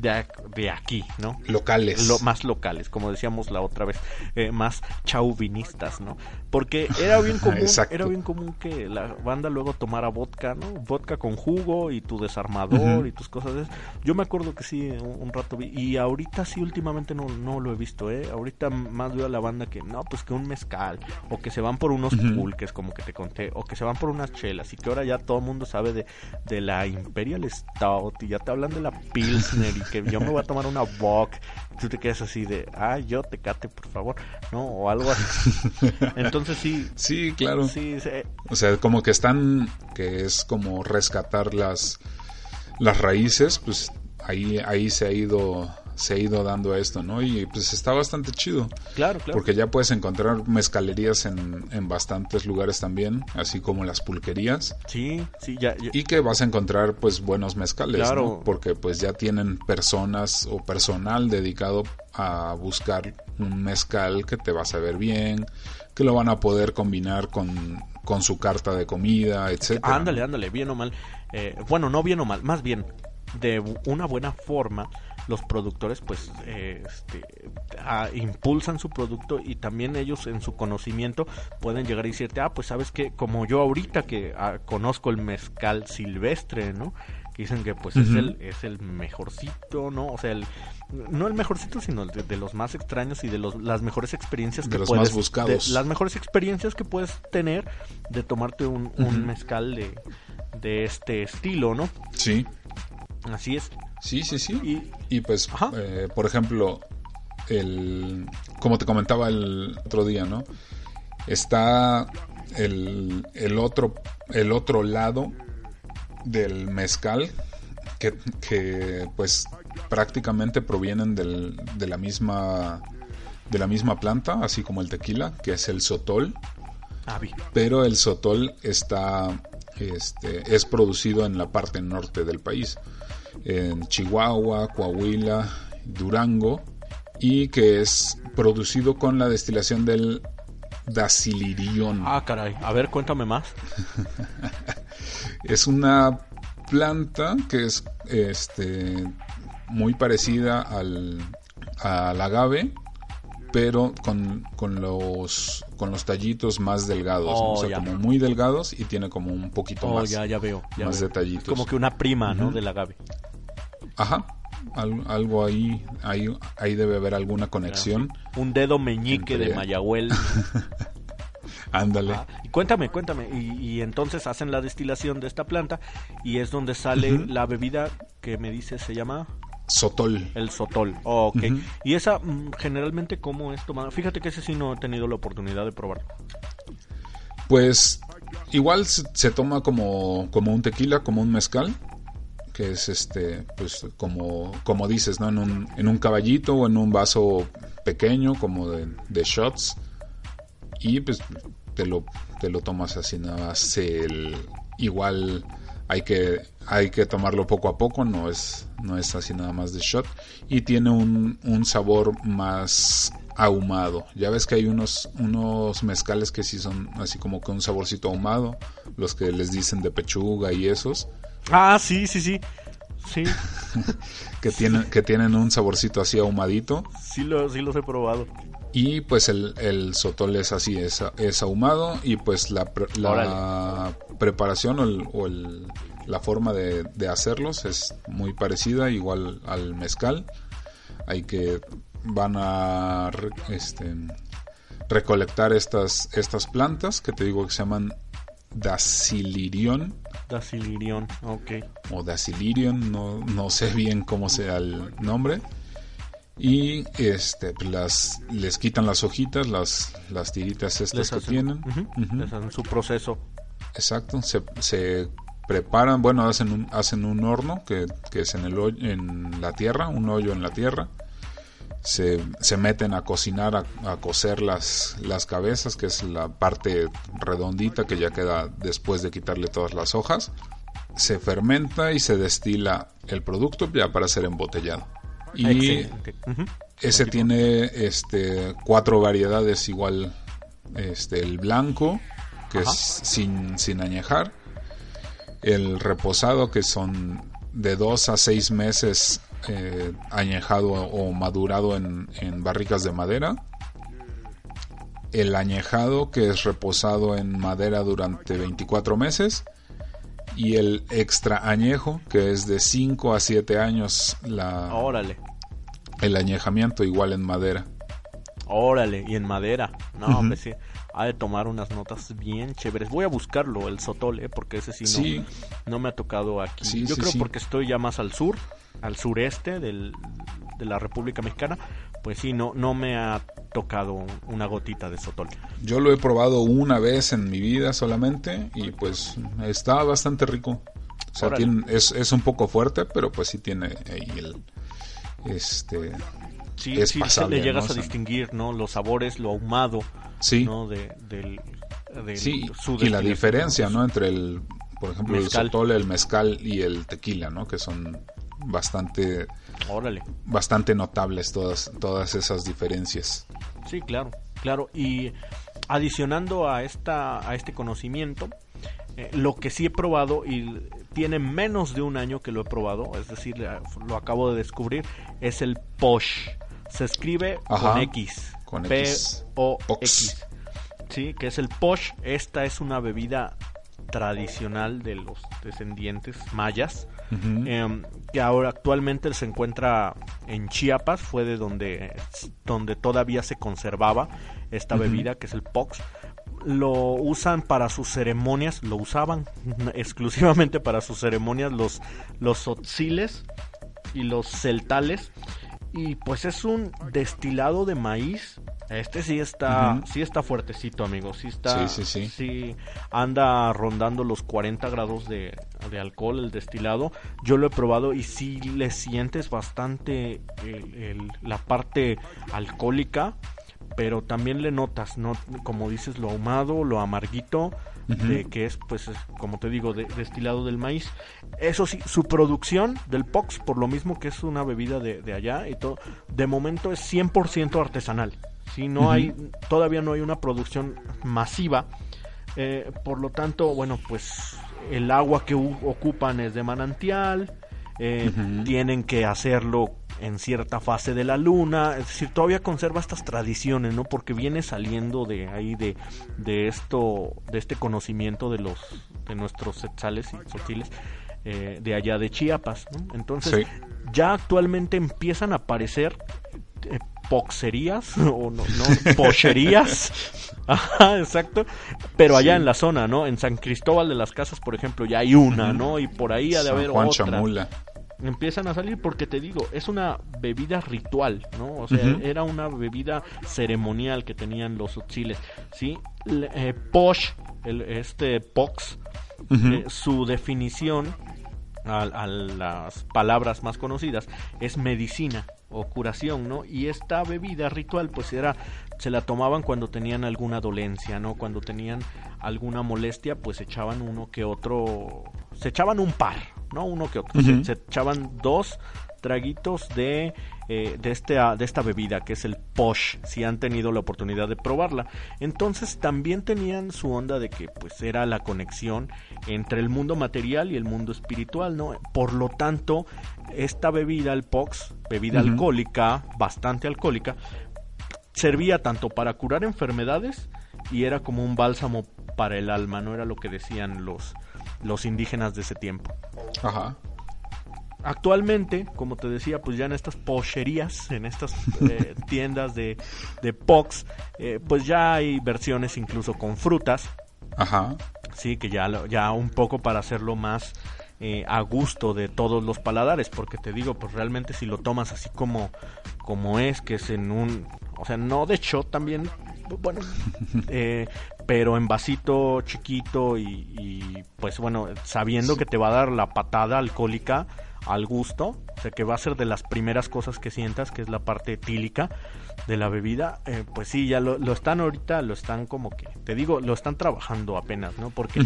de, aquí, ¿no? Locales. Lo, más locales, como decíamos la otra vez, eh, más chauvinistas, ¿no? Porque era bien común, era bien común que la banda luego tomara vodka, ¿no? Vodka con jugo y tu desarmador y tus cosas. De Yo me acuerdo que sí, un, rato vi, y ahorita sí últimamente no, no lo he visto, ¿eh? Ahorita más veo a la banda que, no, pues que un mezcal, o que se van por unos pulques, como que te conté, o que se van por unas chelas, y que ahora ya todo el mundo sabe de, de la Imperial Stout, y ya te hablan de la Pilsner, y que yo me voy a tomar una Bock, tú te quedas así de, ah, yo te cate, por favor, ¿no? O algo así. Entonces sí. Sí, claro. O sea, como que están, que es como rescatar las, las raíces, pues ahí, ahí se ha ido se ha ido dando esto, ¿no? Y pues está bastante chido. Claro, claro. Porque ya puedes encontrar mezcalerías en, en bastantes lugares también, así como las pulquerías. Sí, sí, ya, Y que vas a encontrar pues buenos mezcales, claro. Porque pues ya tienen personas o personal dedicado a buscar un mezcal que te va a saber bien, que lo van a poder combinar con, con su carta de comida, etcétera. Ándale, ándale, bien o mal. Eh, bueno, no bien o mal, más bien de una buena forma los productores pues eh, este, impulsan su producto y también ellos en su conocimiento pueden llegar y decirte, ah, pues sabes que como yo ahorita que ah, conozco el mezcal silvestre, ¿no? Que dicen que pues es, el, es el mejorcito, ¿no? O sea, el, no el mejorcito, sino de, de los más extraños y de los, las mejores experiencias que los puedes, más buscados. las mejores experiencias que puedes tener de tomarte un, un mezcal de, de este estilo, ¿no? Sí. Así es. Sí, sí, sí. Y, pues, eh, por ejemplo, el, como te comentaba el otro día, ¿no? Está el, el, otro, el otro lado del mezcal que, que pues prácticamente provienen del, de la misma de la misma planta, así como el tequila, que es el sotol. Ah, pero el sotol está este, es producido en la parte norte del país en Chihuahua, Coahuila, Durango y que es producido con la destilación del Dacilirión. Ah, caray. A ver, cuéntame más. es una planta que es este muy parecida al, al agave, pero con, con, los con los tallitos más delgados, o sea, como muy delgados y tiene como un poquito oh, más, ya, ya veo, más detallitos. como que una prima, ¿no? Del agave. Ajá, algo ahí, ahí, ahí debe haber alguna conexión. Un dedo meñique de Mayahuel. Ándale. y cuéntame, cuéntame. Y, entonces hacen la destilación de esta planta y es donde sale la bebida que me dice se llama Sotol. El sotol, ok. ¿Y esa mm, generalmente cómo es tomada? Fíjate que ese sí no he tenido la oportunidad de probarlo. Pues igual se, toma como, como un tequila, como un mezcal que es este, pues como, como dices, ¿no? En un, en un caballito o en un vaso pequeño, como de, shots, y pues te lo, te lo tomas así nada más. El, igual hay que, hay que tomarlo poco a poco, no es, no es así nada más de shot, y tiene un, un sabor más ahumado. Ya ves que hay unos, unos mezcales que sí son así como con un saborcito ahumado, los que les dicen de pechuga y esos Ah, sí, sí, sí. Sí. que, tienen, que tienen un saborcito así ahumadito. Sí, lo, sí los he probado. Y pues el, el sotol es así, es, es ahumado y pues la, la preparación o, el, la forma de, de, hacerlos es muy parecida, igual al mezcal. Hay que van a este, recolectar estas, estas plantas que te digo que se llaman Dacilirion. Dacilirion, ok. O Dacilirion, no, no sé bien cómo sea el nombre. Y este pues, las les quitan las hojitas, las, las tiritas estas que tienen. Les hacen su proceso. Exacto, se, se preparan, bueno, hacen un, hacen un horno que, que es en, el, en la tierra, un hoyo en la tierra se, se meten a cocinar, a, a, cocer las, las cabezas, que es la parte redondita que ya queda después de quitarle todas las hojas. Se fermenta y se destila el producto ya para ser embotellado. Y ese tiene este, cuatro variedades igual. Este, el blanco, que es sin, sin añejar. El reposado, que son de dos a seis meses eh, añejado o madurado en, en barricas de madera. El añejado que es reposado en madera durante 24 meses y el extra añejo que es de 5 a 7 años la Órale. el añejamiento igual en madera. Órale, y en madera. No, hombre, sí. Ha de tomar unas notas bien chéveres. Voy a buscarlo, el Sotol, ¿eh? porque ese sí no, Sí. no me ha tocado aquí. Sí, Yo sí, creo porque estoy ya más al sur, al sureste del, de la República Mexicana. Pues sí, no, no me ha tocado una gotita de Sotol. Yo lo he probado una vez en mi vida solamente y pues está bastante rico. O sea, tiene- es, es un poco fuerte, pero pues sí tiene ahí el este Sí, Es sí pasable, le llegas ¿no? a distinguir, ¿no? Los sabores, lo ahumado, sí, ¿no? De, del, del- sí y la diferencia, ¿no? Entre el por ejemplo Mezcal. el sotol, el mezcal y el tequila, ¿no? Que son bastante Órale. bastante notables todas todas esas diferencias. Sí, claro, claro. Y adicionando a esta a este conocimiento, eh, lo que sí he probado y tiene menos de un año que lo he probado, es decir, eh, lo acabo de descubrir, es el Posh. Se escribe Ajá, con X. con P. O. X. Sí, que es el Posh. Esta es una bebida tradicional de los descendientes mayas. Em, que ahora actualmente se encuentra en Chiapas, fue de donde, donde todavía se conservaba esta bebida, que es el POX. Lo usan para sus ceremonias, lo usaban exclusivamente para sus ceremonias los, los otziles y los celtales. Y pues es un destilado de maíz. Este sí está, sí está fuertecito, amigo. Sí está, Sí, sí, sí. sí anda rondando los 40 grados de, de alcohol el destilado. Yo lo he probado y sí le sientes bastante el- el- la parte alcohólica, pero también le notas, ¿no? como dices, lo ahumado, lo amarguito, de que es, pues, es, como te digo, de- destilado del maíz. Eso sí, su producción del POX, por lo mismo que es una bebida de, de allá y todo, de momento es 100% artesanal. Si no hay, todavía no hay una producción masiva. Eh, por lo tanto, bueno, pues el agua que ocupan es de manantial. Eh. Tienen que hacerlo en cierta fase de la luna. Es decir, todavía conserva estas tradiciones, ¿no? Porque viene saliendo de ahí de, de esto, de este conocimiento de los, de nuestros setzales y sotiles eh, de allá de Chiapas, ¿no? Entonces, Sí. ya actualmente empiezan a aparecer eh, poxerías o no, no pocherías. Ajá, exacto. Pero allá Sí. en la zona no en San Cristóbal de las Casas por ejemplo ya hay una no y por ahí ha de San haber Juan otra Chamula. empiezan a salir porque te digo es una bebida ritual no o sea era una bebida ceremonial que tenían los utziles sí Le- eh, posh el, este pox eh, su definición a, a las palabras más conocidas es medicina o curación, ¿no? Y esta bebida ritual pues era se la tomaban cuando tenían alguna dolencia, ¿no? Cuando tenían alguna molestia, pues echaban uno que otro se echaban un par, ¿no? Uno que otro. Se- echaban dos traguitos de eh, de, este, de esta bebida que es el posh si han tenido la oportunidad de probarla entonces también tenían su onda de que pues era la conexión entre el mundo material y el mundo espiritual no por lo tanto esta bebida el pox bebida alcohólica bastante alcohólica servía tanto para curar enfermedades y era como un bálsamo para el alma no era lo que decían los los indígenas de ese tiempo Ajá. Actualmente, como te decía, pues ya en estas pocherías, en estas eh, tiendas de, de POX, eh, pues ya hay versiones incluso con frutas, Ajá. sí, que ya, ya un poco para hacerlo más eh, a gusto de todos los paladares, porque te digo, pues realmente si lo tomas así como, como es, que es en un, o sea, no de shot también, bueno, eh, pero en vasito chiquito y, y, pues bueno, sabiendo que te va a dar la patada alcohólica al gusto, o sea que va a ser de las primeras cosas que sientas, que es la parte etílica de la bebida, eh, pues sí, ya lo, lo están ahorita, lo están como que, te digo, lo están trabajando apenas, ¿no? Porque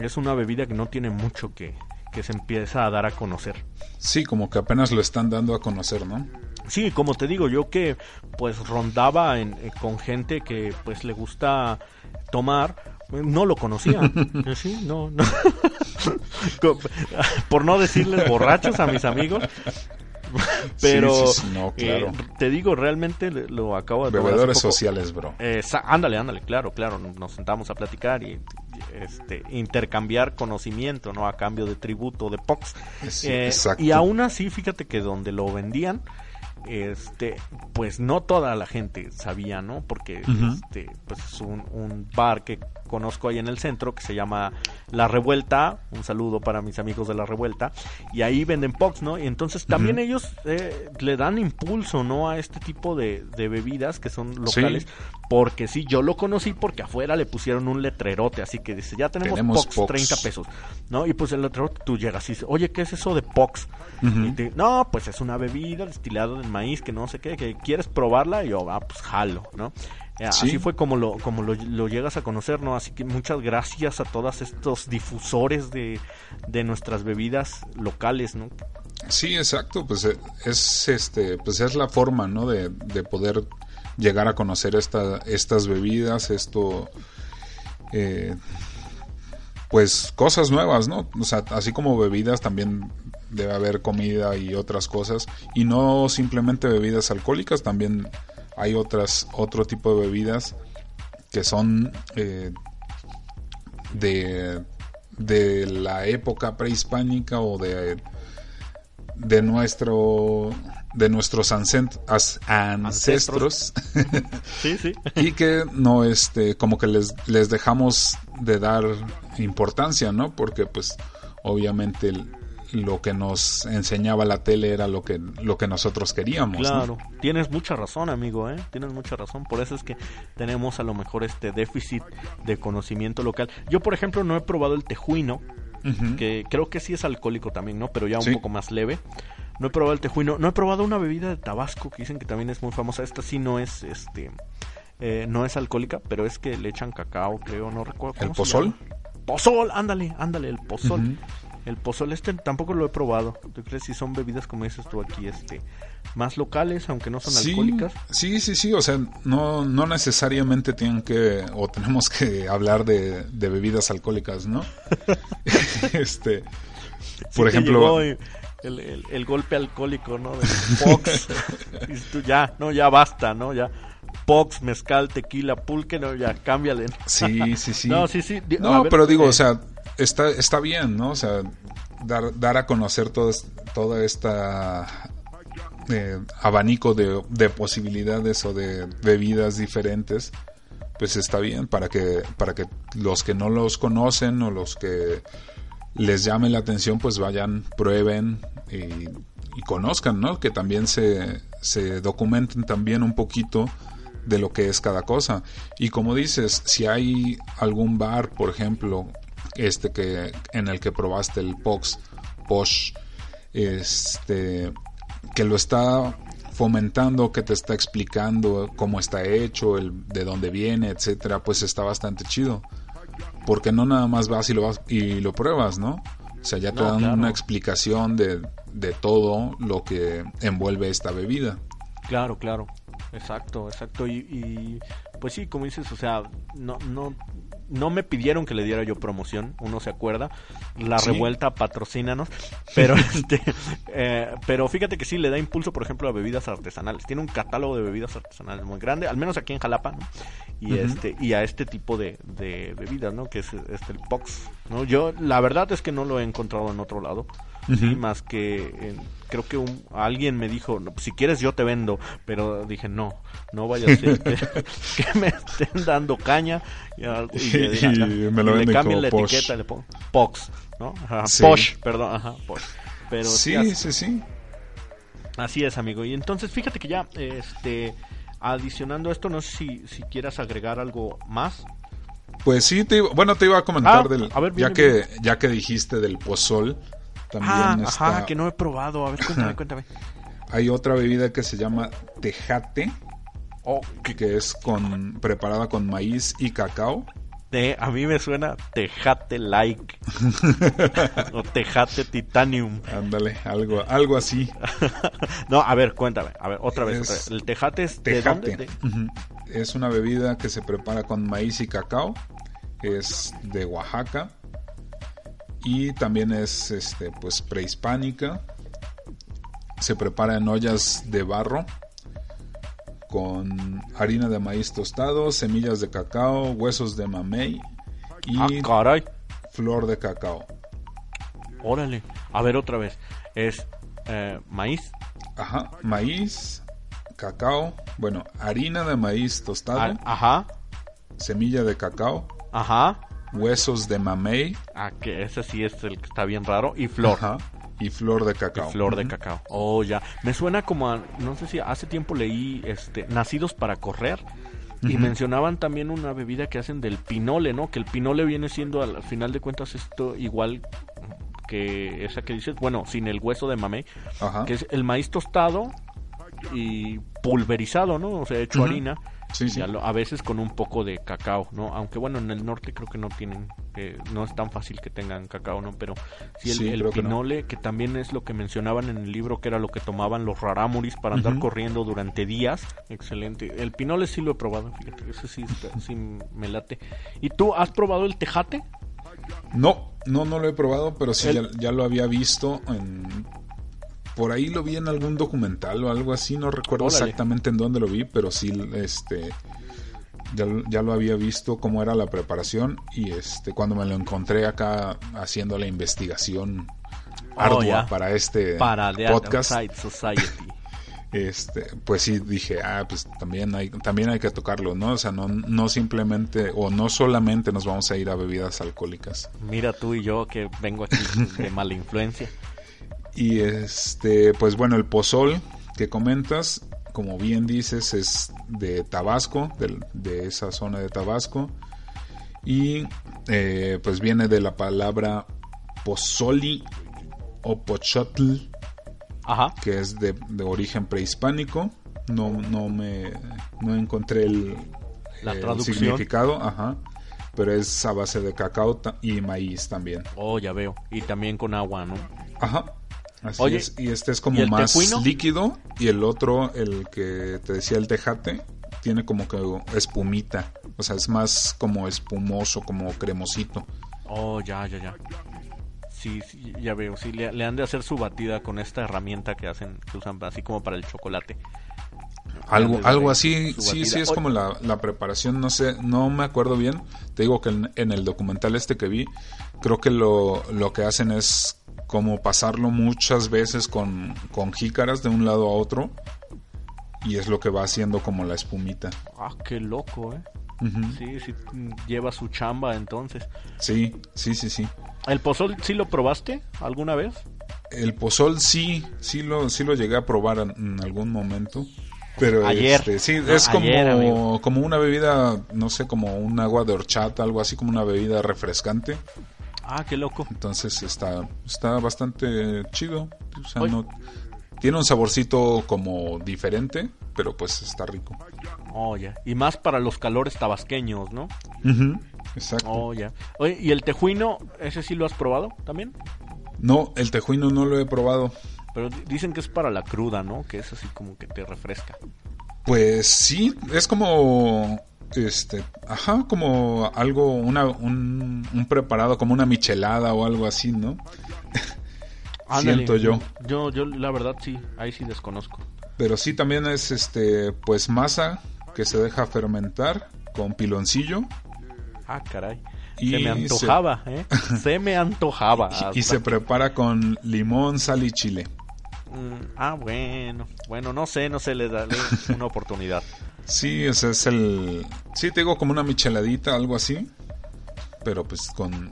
es una bebida que no tiene mucho que, que se empieza a dar a conocer. Sí, como que apenas lo están dando a conocer, ¿no? Sí, como te digo, yo que pues rondaba en, eh, con gente que pues le gusta tomar, eh, no lo conocía. Eh, Sí, no, no. Por no decirles borrachos a mis amigos, Pero eh, te digo, realmente lo acabo de Bebedores sociales, bro. ándale, ándale, claro, claro. Nos sentamos a platicar y este, intercambiar conocimiento, ¿no? A cambio de tributo, de POX. Eh, y aún así, fíjate que donde lo vendían, este pues no toda la gente sabía no porque este pues es un, un, bar que conozco ahí en el centro que se llama La Revuelta, un saludo para mis amigos de La Revuelta, y ahí venden POX, ¿no? Y entonces también ellos eh, le dan impulso, ¿no? A este tipo de, bebidas que son locales, porque sí, yo lo conocí porque afuera le pusieron un letrerote, así que dice, ya tenemos, POX, 30 pesos, ¿no? Y pues el letrerote tú llegas y dices, oye, ¿qué es eso de POX? y te, no, pues es una bebida destilada de maíz que no sé qué, que quieres probarla, y yo, ah, pues jalo, ¿no? Eh, así fue como lo, como lo, llegas a conocer, ¿no? Así que muchas gracias a todos estos difusores de, nuestras bebidas locales, ¿no? Sí, exacto, pues eh, es este, pues es la forma, ¿no? De, poder llegar a conocer esta, estas bebidas, esto, eh, pues cosas nuevas, ¿no? O sea, así como bebidas también debe haber comida y otras cosas y no simplemente bebidas alcohólicas, también hay otras otro tipo de bebidas que son eh, de, de la época prehispánica o de de nuestro de nuestros ancestros, y que no este como que les, les dejamos de dar importancia no porque pues obviamente lo que nos enseñaba la tele era lo que, lo que nosotros queríamos. Claro, tienes mucha razón, amigo, ¿eh? Tienes mucha razón. Por eso es que tenemos a lo mejor este déficit de conocimiento local. Yo, por ejemplo, no he probado el tejuino, que creo que sí es alcohólico también, ¿no? Pero ya un poco más leve. No he probado el tejuino. No he probado una bebida de Tabasco que dicen que también es muy famosa. Esta sí no es, este... Eh, no es alcohólica, pero es que le echan cacao, creo, no recuerdo. ¿El pozol? Pozol, ándale, ándale, el pozol. El pozole este tampoco lo he probado. ¿Tú crees si son bebidas como dices tú aquí, este, más locales, aunque no son alcohólicas? Sí, sí, sí. O sea, no, no necesariamente tienen que o tenemos que hablar de, bebidas alcohólicas, ¿no? este, por ejemplo. El, golpe alcohólico, ¿no? De Pox. tú, ya, no, ya basta, ¿no? Ya. Pox, mezcal, tequila, pulque, no, ya, cámbiale. Sí, sí, sí. No, sí, sí. No, pero digo, o sea, está, está bien, ¿no? O sea, dar, dar a conocer todo, toda esta eh, abanico de, de, posibilidades o de bebidas diferentes, pues está bien para que, para que los que no los conocen o los que les llame la atención, pues vayan, prueben y, y conozcan, ¿no? Que también se, se documenten también un poquito de lo que es cada cosa. Y como dices, si hay algún bar, por ejemplo, este que en el que probaste el Pox Posh este que lo está fomentando, que te está explicando cómo está hecho, el, de dónde viene, etcétera, pues está bastante chido. Porque no nada más vas y lo vas y lo pruebas, ¿no? O sea, ya te dan una explicación de, de todo lo que envuelve esta bebida. Claro, claro. Exacto, exacto. Y, y, pues sí, como dices, o sea, no, no, no me pidieron que le diera yo promoción, uno se acuerda, la revuelta patrocínanos, pero este, eh, pero fíjate que sí le da impulso, por ejemplo, a bebidas artesanales. Tiene un catálogo de bebidas artesanales muy grande, al menos aquí en Jalapa, ¿no? Y este y a este tipo de, de bebidas, ¿no? Que es este el Pox, ¿no? Yo la verdad es que no lo he encontrado en otro lado sí, más que creo que un, alguien me dijo, pues, si quieres yo te vendo, pero dije, no, no vaya a ser que, me estén dando caña y, me lo le cambien la etiqueta, le pongo Pox, ¿no? Posh, perdón, ajá, Posh. Pero sí, sí, sí. Así es, amigo. Y entonces, fíjate que ya, este, adicionando esto, no sé si, si quieras agregar algo más. Pues sí, te, bueno, te iba a comentar ah, del, ya que ya que dijiste del pozol, también ah, ajá, que no he probado. A ver, cuéntame, cuéntame. Hay otra bebida que se llama tejate. Oh, que es con preparada con maíz y cacao. a mí me suena tejate like o tejate titanium. Ándale, algo, algo así. no, a ver, cuéntame, a ver, otra vez. El tejate es tejate. Es una bebida que se prepara con maíz y cacao. Es de Oaxaca y también es este pues prehispánica se prepara en ollas de barro con harina de maíz tostado, semillas de cacao, huesos de mamey y ah, flor de cacao. Órale, a ver otra vez, es eh, maíz. Ajá, maíz, cacao, bueno, harina de maíz tostado. ajá. Semilla de cacao. Ajá. Huesos de mamey. Ah, que ese sí es el que está bien raro. Y flor. Ajá y flor de cacao. flor de cacao. Oh, ya. Me suena como a, no sé si hace tiempo leí este Nacidos para correr y mencionaban también una bebida que hacen del pinole, ¿no? Que el pinole viene siendo al final de cuentas esto igual que esa que dices, bueno, sin el hueso de mamey, que es el maíz tostado y pulverizado, ¿no? O sea, hecho harina a, veces con un poco de cacao, ¿no? Aunque bueno, en el norte creo que no tienen, no es tan fácil que tengan cacao, ¿no? Pero sí el, pinole, que, también es lo que mencionaban en el libro, que era lo que tomaban los rarámuris para andar corriendo durante días. Excelente. El pinole sí lo he probado, fíjate, ese sí, sí me late. ¿Y tú has probado el tejate? No, no, no lo he probado, pero sí ya, ya, lo había visto en por ahí lo vi en algún documental o algo así, no recuerdo exactamente en dónde lo vi, pero sí este ya, lo había visto cómo era la preparación y este cuando me lo encontré acá haciendo la investigación oh, ardua para este podcast. Este pues sí dije ah pues también hay también hay que tocarlo no o sea no no simplemente o no solamente nos vamos a ir a bebidas alcohólicas. Mira tú y yo que vengo aquí de mala influencia y este, pues bueno, el pozol que comentas, como bien dices, es de Tabasco, de, esa zona de Tabasco. Y eh, pues viene de la palabra pozoli o pochotl, que es de, origen prehispánico. No, no me no encontré el, significado, ajá, pero es a base de cacao y maíz también. Oh, ya veo. Y también con agua, ¿no? Ajá. Así es, y este es como más líquido y el otro, el que te decía el tejate, tiene como que espumita, o sea, es más como espumoso, como cremosito. Oh, ya, ya, ya. Sí, ya veo, sí, le, han de hacer su batida con esta herramienta que hacen, que usan así como para el chocolate. Algo, algo así, sí, sí, es como la, la, preparación, no sé, no me acuerdo bien. Te digo que en, en, el documental este que vi, creo que lo, lo que hacen es como pasarlo muchas veces con, con jícaras de un lado a otro y es lo que va haciendo como la espumita. Ah, qué loco, ¿eh? Sí, sí, lleva su chamba entonces. Sí, sí, sí, sí. ¿El pozol sí lo probaste alguna vez? El pozol sí, sí lo, sí lo llegué a probar en, algún momento. Pero ayer. Este, sí, es como, como una bebida, no sé, como un agua de horchata, algo así como una bebida refrescante. Ah, qué loco. Entonces está, está bastante chido. tiene un saborcito como diferente, pero pues está rico. Oh, ya. Y más para los calores tabasqueños, ¿no? Exacto. Oh, ya. Oye, ¿y el tejuino, ese sí lo has probado también? No, el tejuino no lo he probado. Pero dicen que es para la cruda, ¿no? Que es así como que te refresca. Pues sí, es como este, ajá, como algo, una, un, preparado, como una michelada o algo así, ¿no? Siento yo. Yo, yo la verdad sí, ahí sí desconozco. Pero sí también es, este, pues masa que se deja fermentar con piloncillo. Ah, caray. se me antojaba, ¿eh? Se me antojaba. y se prepara con limón, sal y chile. Mm, ah, bueno. Bueno, no sé, no sé, le daré una oportunidad. Sí, ese es el... Sí, te digo como una micheladita, algo así. Pero pues con...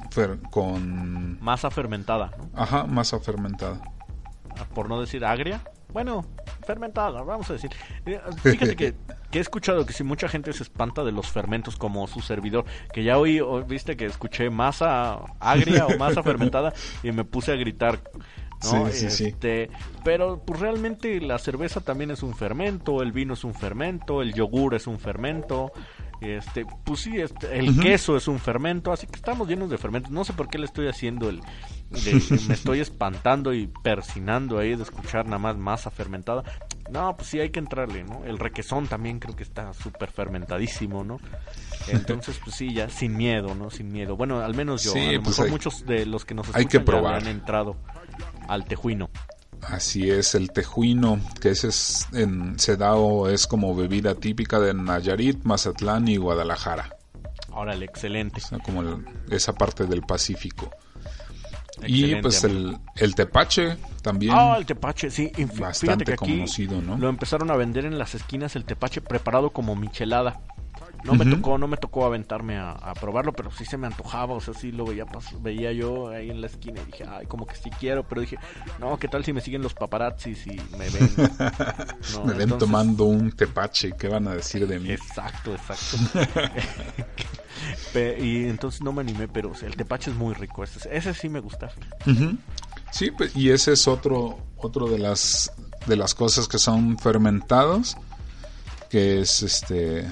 con... Masa fermentada. Ajá, masa fermentada. Ah, por no decir agria. Bueno, fermentada, vamos a decir. Eh, fíjate que, que, he escuchado que si mucha gente se espanta de los fermentos como su servidor, que ya hoy, viste que escuché masa agria o masa fermentada y me puse a gritar. Sí, sí, sí. Este, pero pues realmente la cerveza también es un fermento, el vino es un fermento, el yogur es un fermento, este, pues sí, este, el queso es un fermento, así que estamos llenos de fermentos. No sé por qué le estoy haciendo el, me estoy espantando y persinando ahí de escuchar nada más masa fermentada. No, pues sí hay que entrarle, ¿no? El requesón también creo que está súper fermentadísimo, ¿no? Entonces, pues sí, ya sin miedo, ¿no? Sin miedo. Bueno, al menos yo, a lo pues mejor muchos de los que nos escuchan hay que probar. han entrado al tejuino. Así es, el tejuino, que ese es en, se da o es como bebida típica de Nayarit, Mazatlán y Guadalajara. Órale, excelente. O sea, como esa parte del Pacífico. y pues el, el, tepache también. Ah, el tepache, sí. Bastante conocido, ¿no? Lo empezaron a vender en las esquinas el tepache preparado como michelada. No me tocó, no me tocó aventarme a, probarlo, pero sí se me antojaba, o sea, sí lo veía, veía yo ahí en la esquina y dije, ay, como que sí quiero, pero dije, no, ¿qué tal si me siguen los paparazzis y me ven? me ven tomando un tepache, ¿qué van a decir de mí? Exacto, exacto. y entonces no me animé, pero el tepache es muy rico, ese, ese sí me gusta. Sí, pues, y ese es otro, otro de las de las cosas que son fermentados, que es este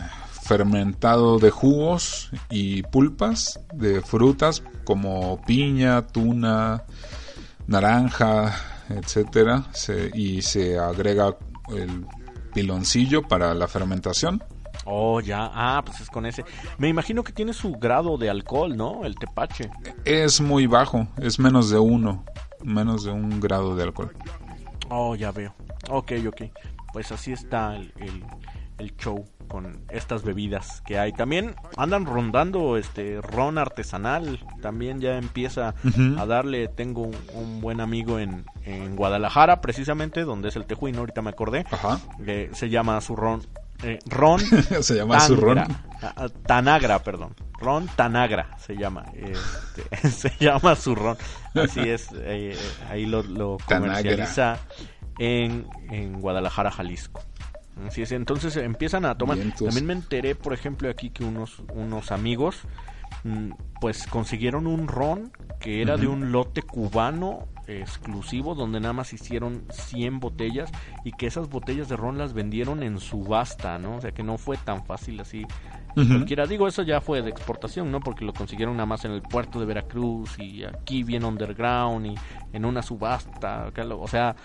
fermentado de jugos y pulpas de frutas como piña, tuna, naranja, etcétera, y se agrega el piloncillo para la fermentación. Oh, ya. Ah, pues es con ese. Me imagino que tiene su grado de alcohol, ¿no? El tepache. Es muy bajo, es menos de uno, menos de un grado de alcohol. Oh, ya veo. Ok, ok. Pues así está el, el show con estas bebidas que hay. También andan rondando este ron artesanal, también ya empieza a darle, tengo un, buen amigo en, en, Guadalajara, precisamente, donde es el Tejuino, ahorita me acordé, se llama su ron. Eh, ron se llama su ron. Ah, ah, Tanagra perdón. Ron Tanagra se llama este, se llama su ron. Así es eh, ahí lo, lo comercializa en, en Guadalajara Jalisco Así es, entonces empiezan a tomar. También me enteré, por ejemplo, aquí que unos, unos amigos mm, pues consiguieron un ron que era de un lote cubano exclusivo donde nada más hicieron 100 botellas y que esas botellas de ron las vendieron en subasta, ¿no? O sea que no fue tan fácil así. Cualquiera, digo, eso ya fue de exportación, ¿no? Porque lo consiguieron nada más en el puerto de Veracruz y aquí bien underground y en una subasta, o sea,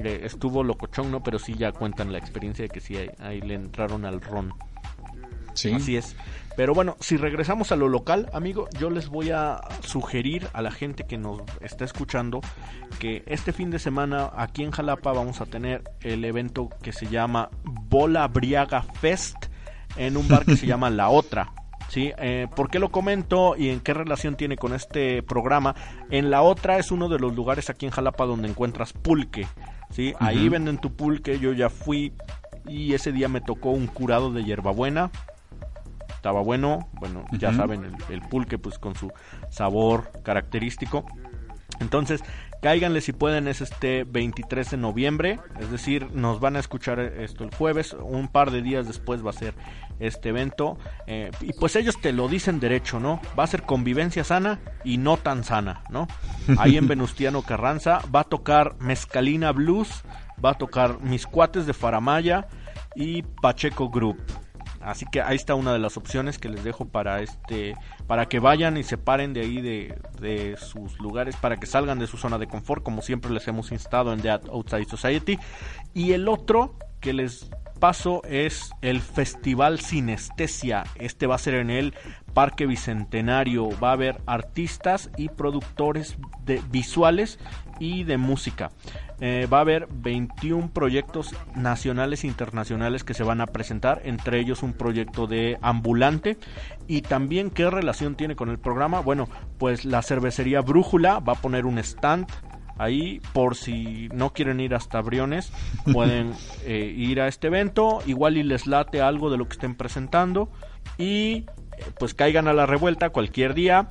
eh, estuvo locochón, ¿no? Pero sí ya cuentan la experiencia de que sí ahí, le entraron al ron. Sí. Así es. Pero bueno, si regresamos a lo local, amigo, yo les voy a sugerir a la gente que nos está escuchando que este fin de semana aquí en Jalapa vamos a tener el evento que se llama Bola Briaga Fest en un bar que se llama La Otra. ¿sí? Eh, ¿Por qué lo comento y en qué relación tiene con este programa? En La Otra es uno de los lugares aquí en Jalapa donde encuentras pulque. ¿sí? Ahí venden tu pulque, yo ya fui y ese día me tocó un curado de hierbabuena. Estaba bueno, bueno, ya saben, el, pulque pues con su sabor característico. Entonces, cáiganle si pueden, es este 23 de noviembre, es decir, nos van a escuchar esto el jueves, un par de días después va a ser este evento, eh, y pues ellos te lo dicen derecho, ¿no? Va a ser convivencia sana y no tan sana, ¿no? Ahí en Venustiano Carranza va a tocar Mezcalina Blues, va a tocar Mis Cuates de Faramaya y Pacheco Group. Así que ahí está una de las opciones que les dejo para este para que vayan y se paren de ahí de, de sus lugares para que salgan de su zona de confort como siempre les hemos instado en The Outside Society y el otro que les paso es el Festival Sinestesia. Este va a ser en el Parque Bicentenario. Va a haber artistas y productores de visuales y de música. Eh, va a haber 21 proyectos nacionales e internacionales que se van a presentar, entre ellos un proyecto de ambulante. Y también qué relación tiene con el programa. Bueno, pues la cervecería Brújula va a poner un stand ahí por si no quieren ir hasta Briones pueden eh, ir a este evento igual y les late algo de lo que estén presentando y eh, pues caigan a la revuelta cualquier día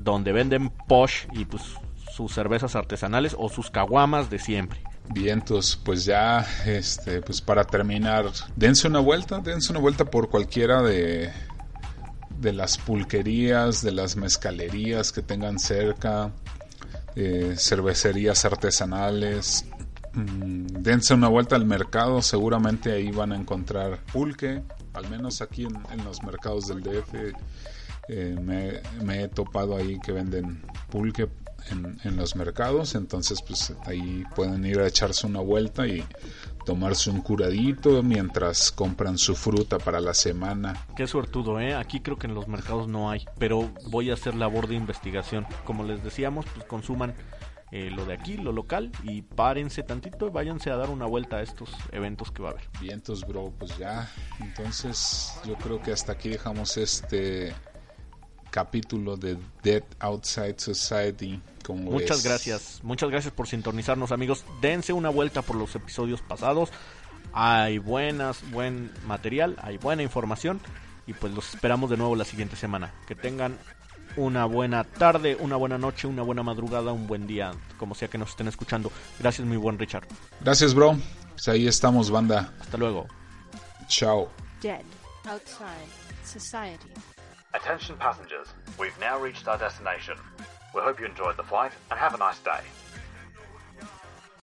donde venden posh y pues sus cervezas artesanales o sus caguamas de siempre. Vientos, pues ya, este, pues para terminar, dense una vuelta, dense una vuelta por cualquiera de, de las pulquerías, de las mezcalerías que tengan cerca, eh, cervecerías artesanales. Mm, dense una vuelta al mercado, seguramente ahí van a encontrar pulque, al menos aquí en, los mercados del DF. Eh, me, me, he topado ahí que venden pulque en, los mercados, entonces pues ahí pueden ir a echarse una vuelta y tomarse un curadito mientras compran su fruta para la semana. Qué suertudo, ¿eh? Aquí creo que en los mercados no hay, pero voy a hacer labor de investigación. Como les decíamos, pues consuman eh, lo de aquí, lo local, y párense tantito y váyanse a dar una vuelta a estos eventos que va a haber. Vientos, bro, pues ya. Entonces, yo creo que hasta aquí dejamos este capítulo de Dead Outside Society. muchas gracias, muchas gracias por sintonizarnos, amigos. Dense una vuelta por los episodios pasados. Hay buenas, buen material, hay buena información y pues los esperamos de nuevo la siguiente semana. Que tengan una buena tarde, una buena noche, una buena madrugada, un buen día, como sea que nos estén escuchando. Gracias, mi buen Richard. Gracias, bro. Pues ahí estamos, banda. Hasta luego. Chao. Dead outside society. Attention passengers, we've now reached our destination. We hope you enjoyed the flight and have a nice day.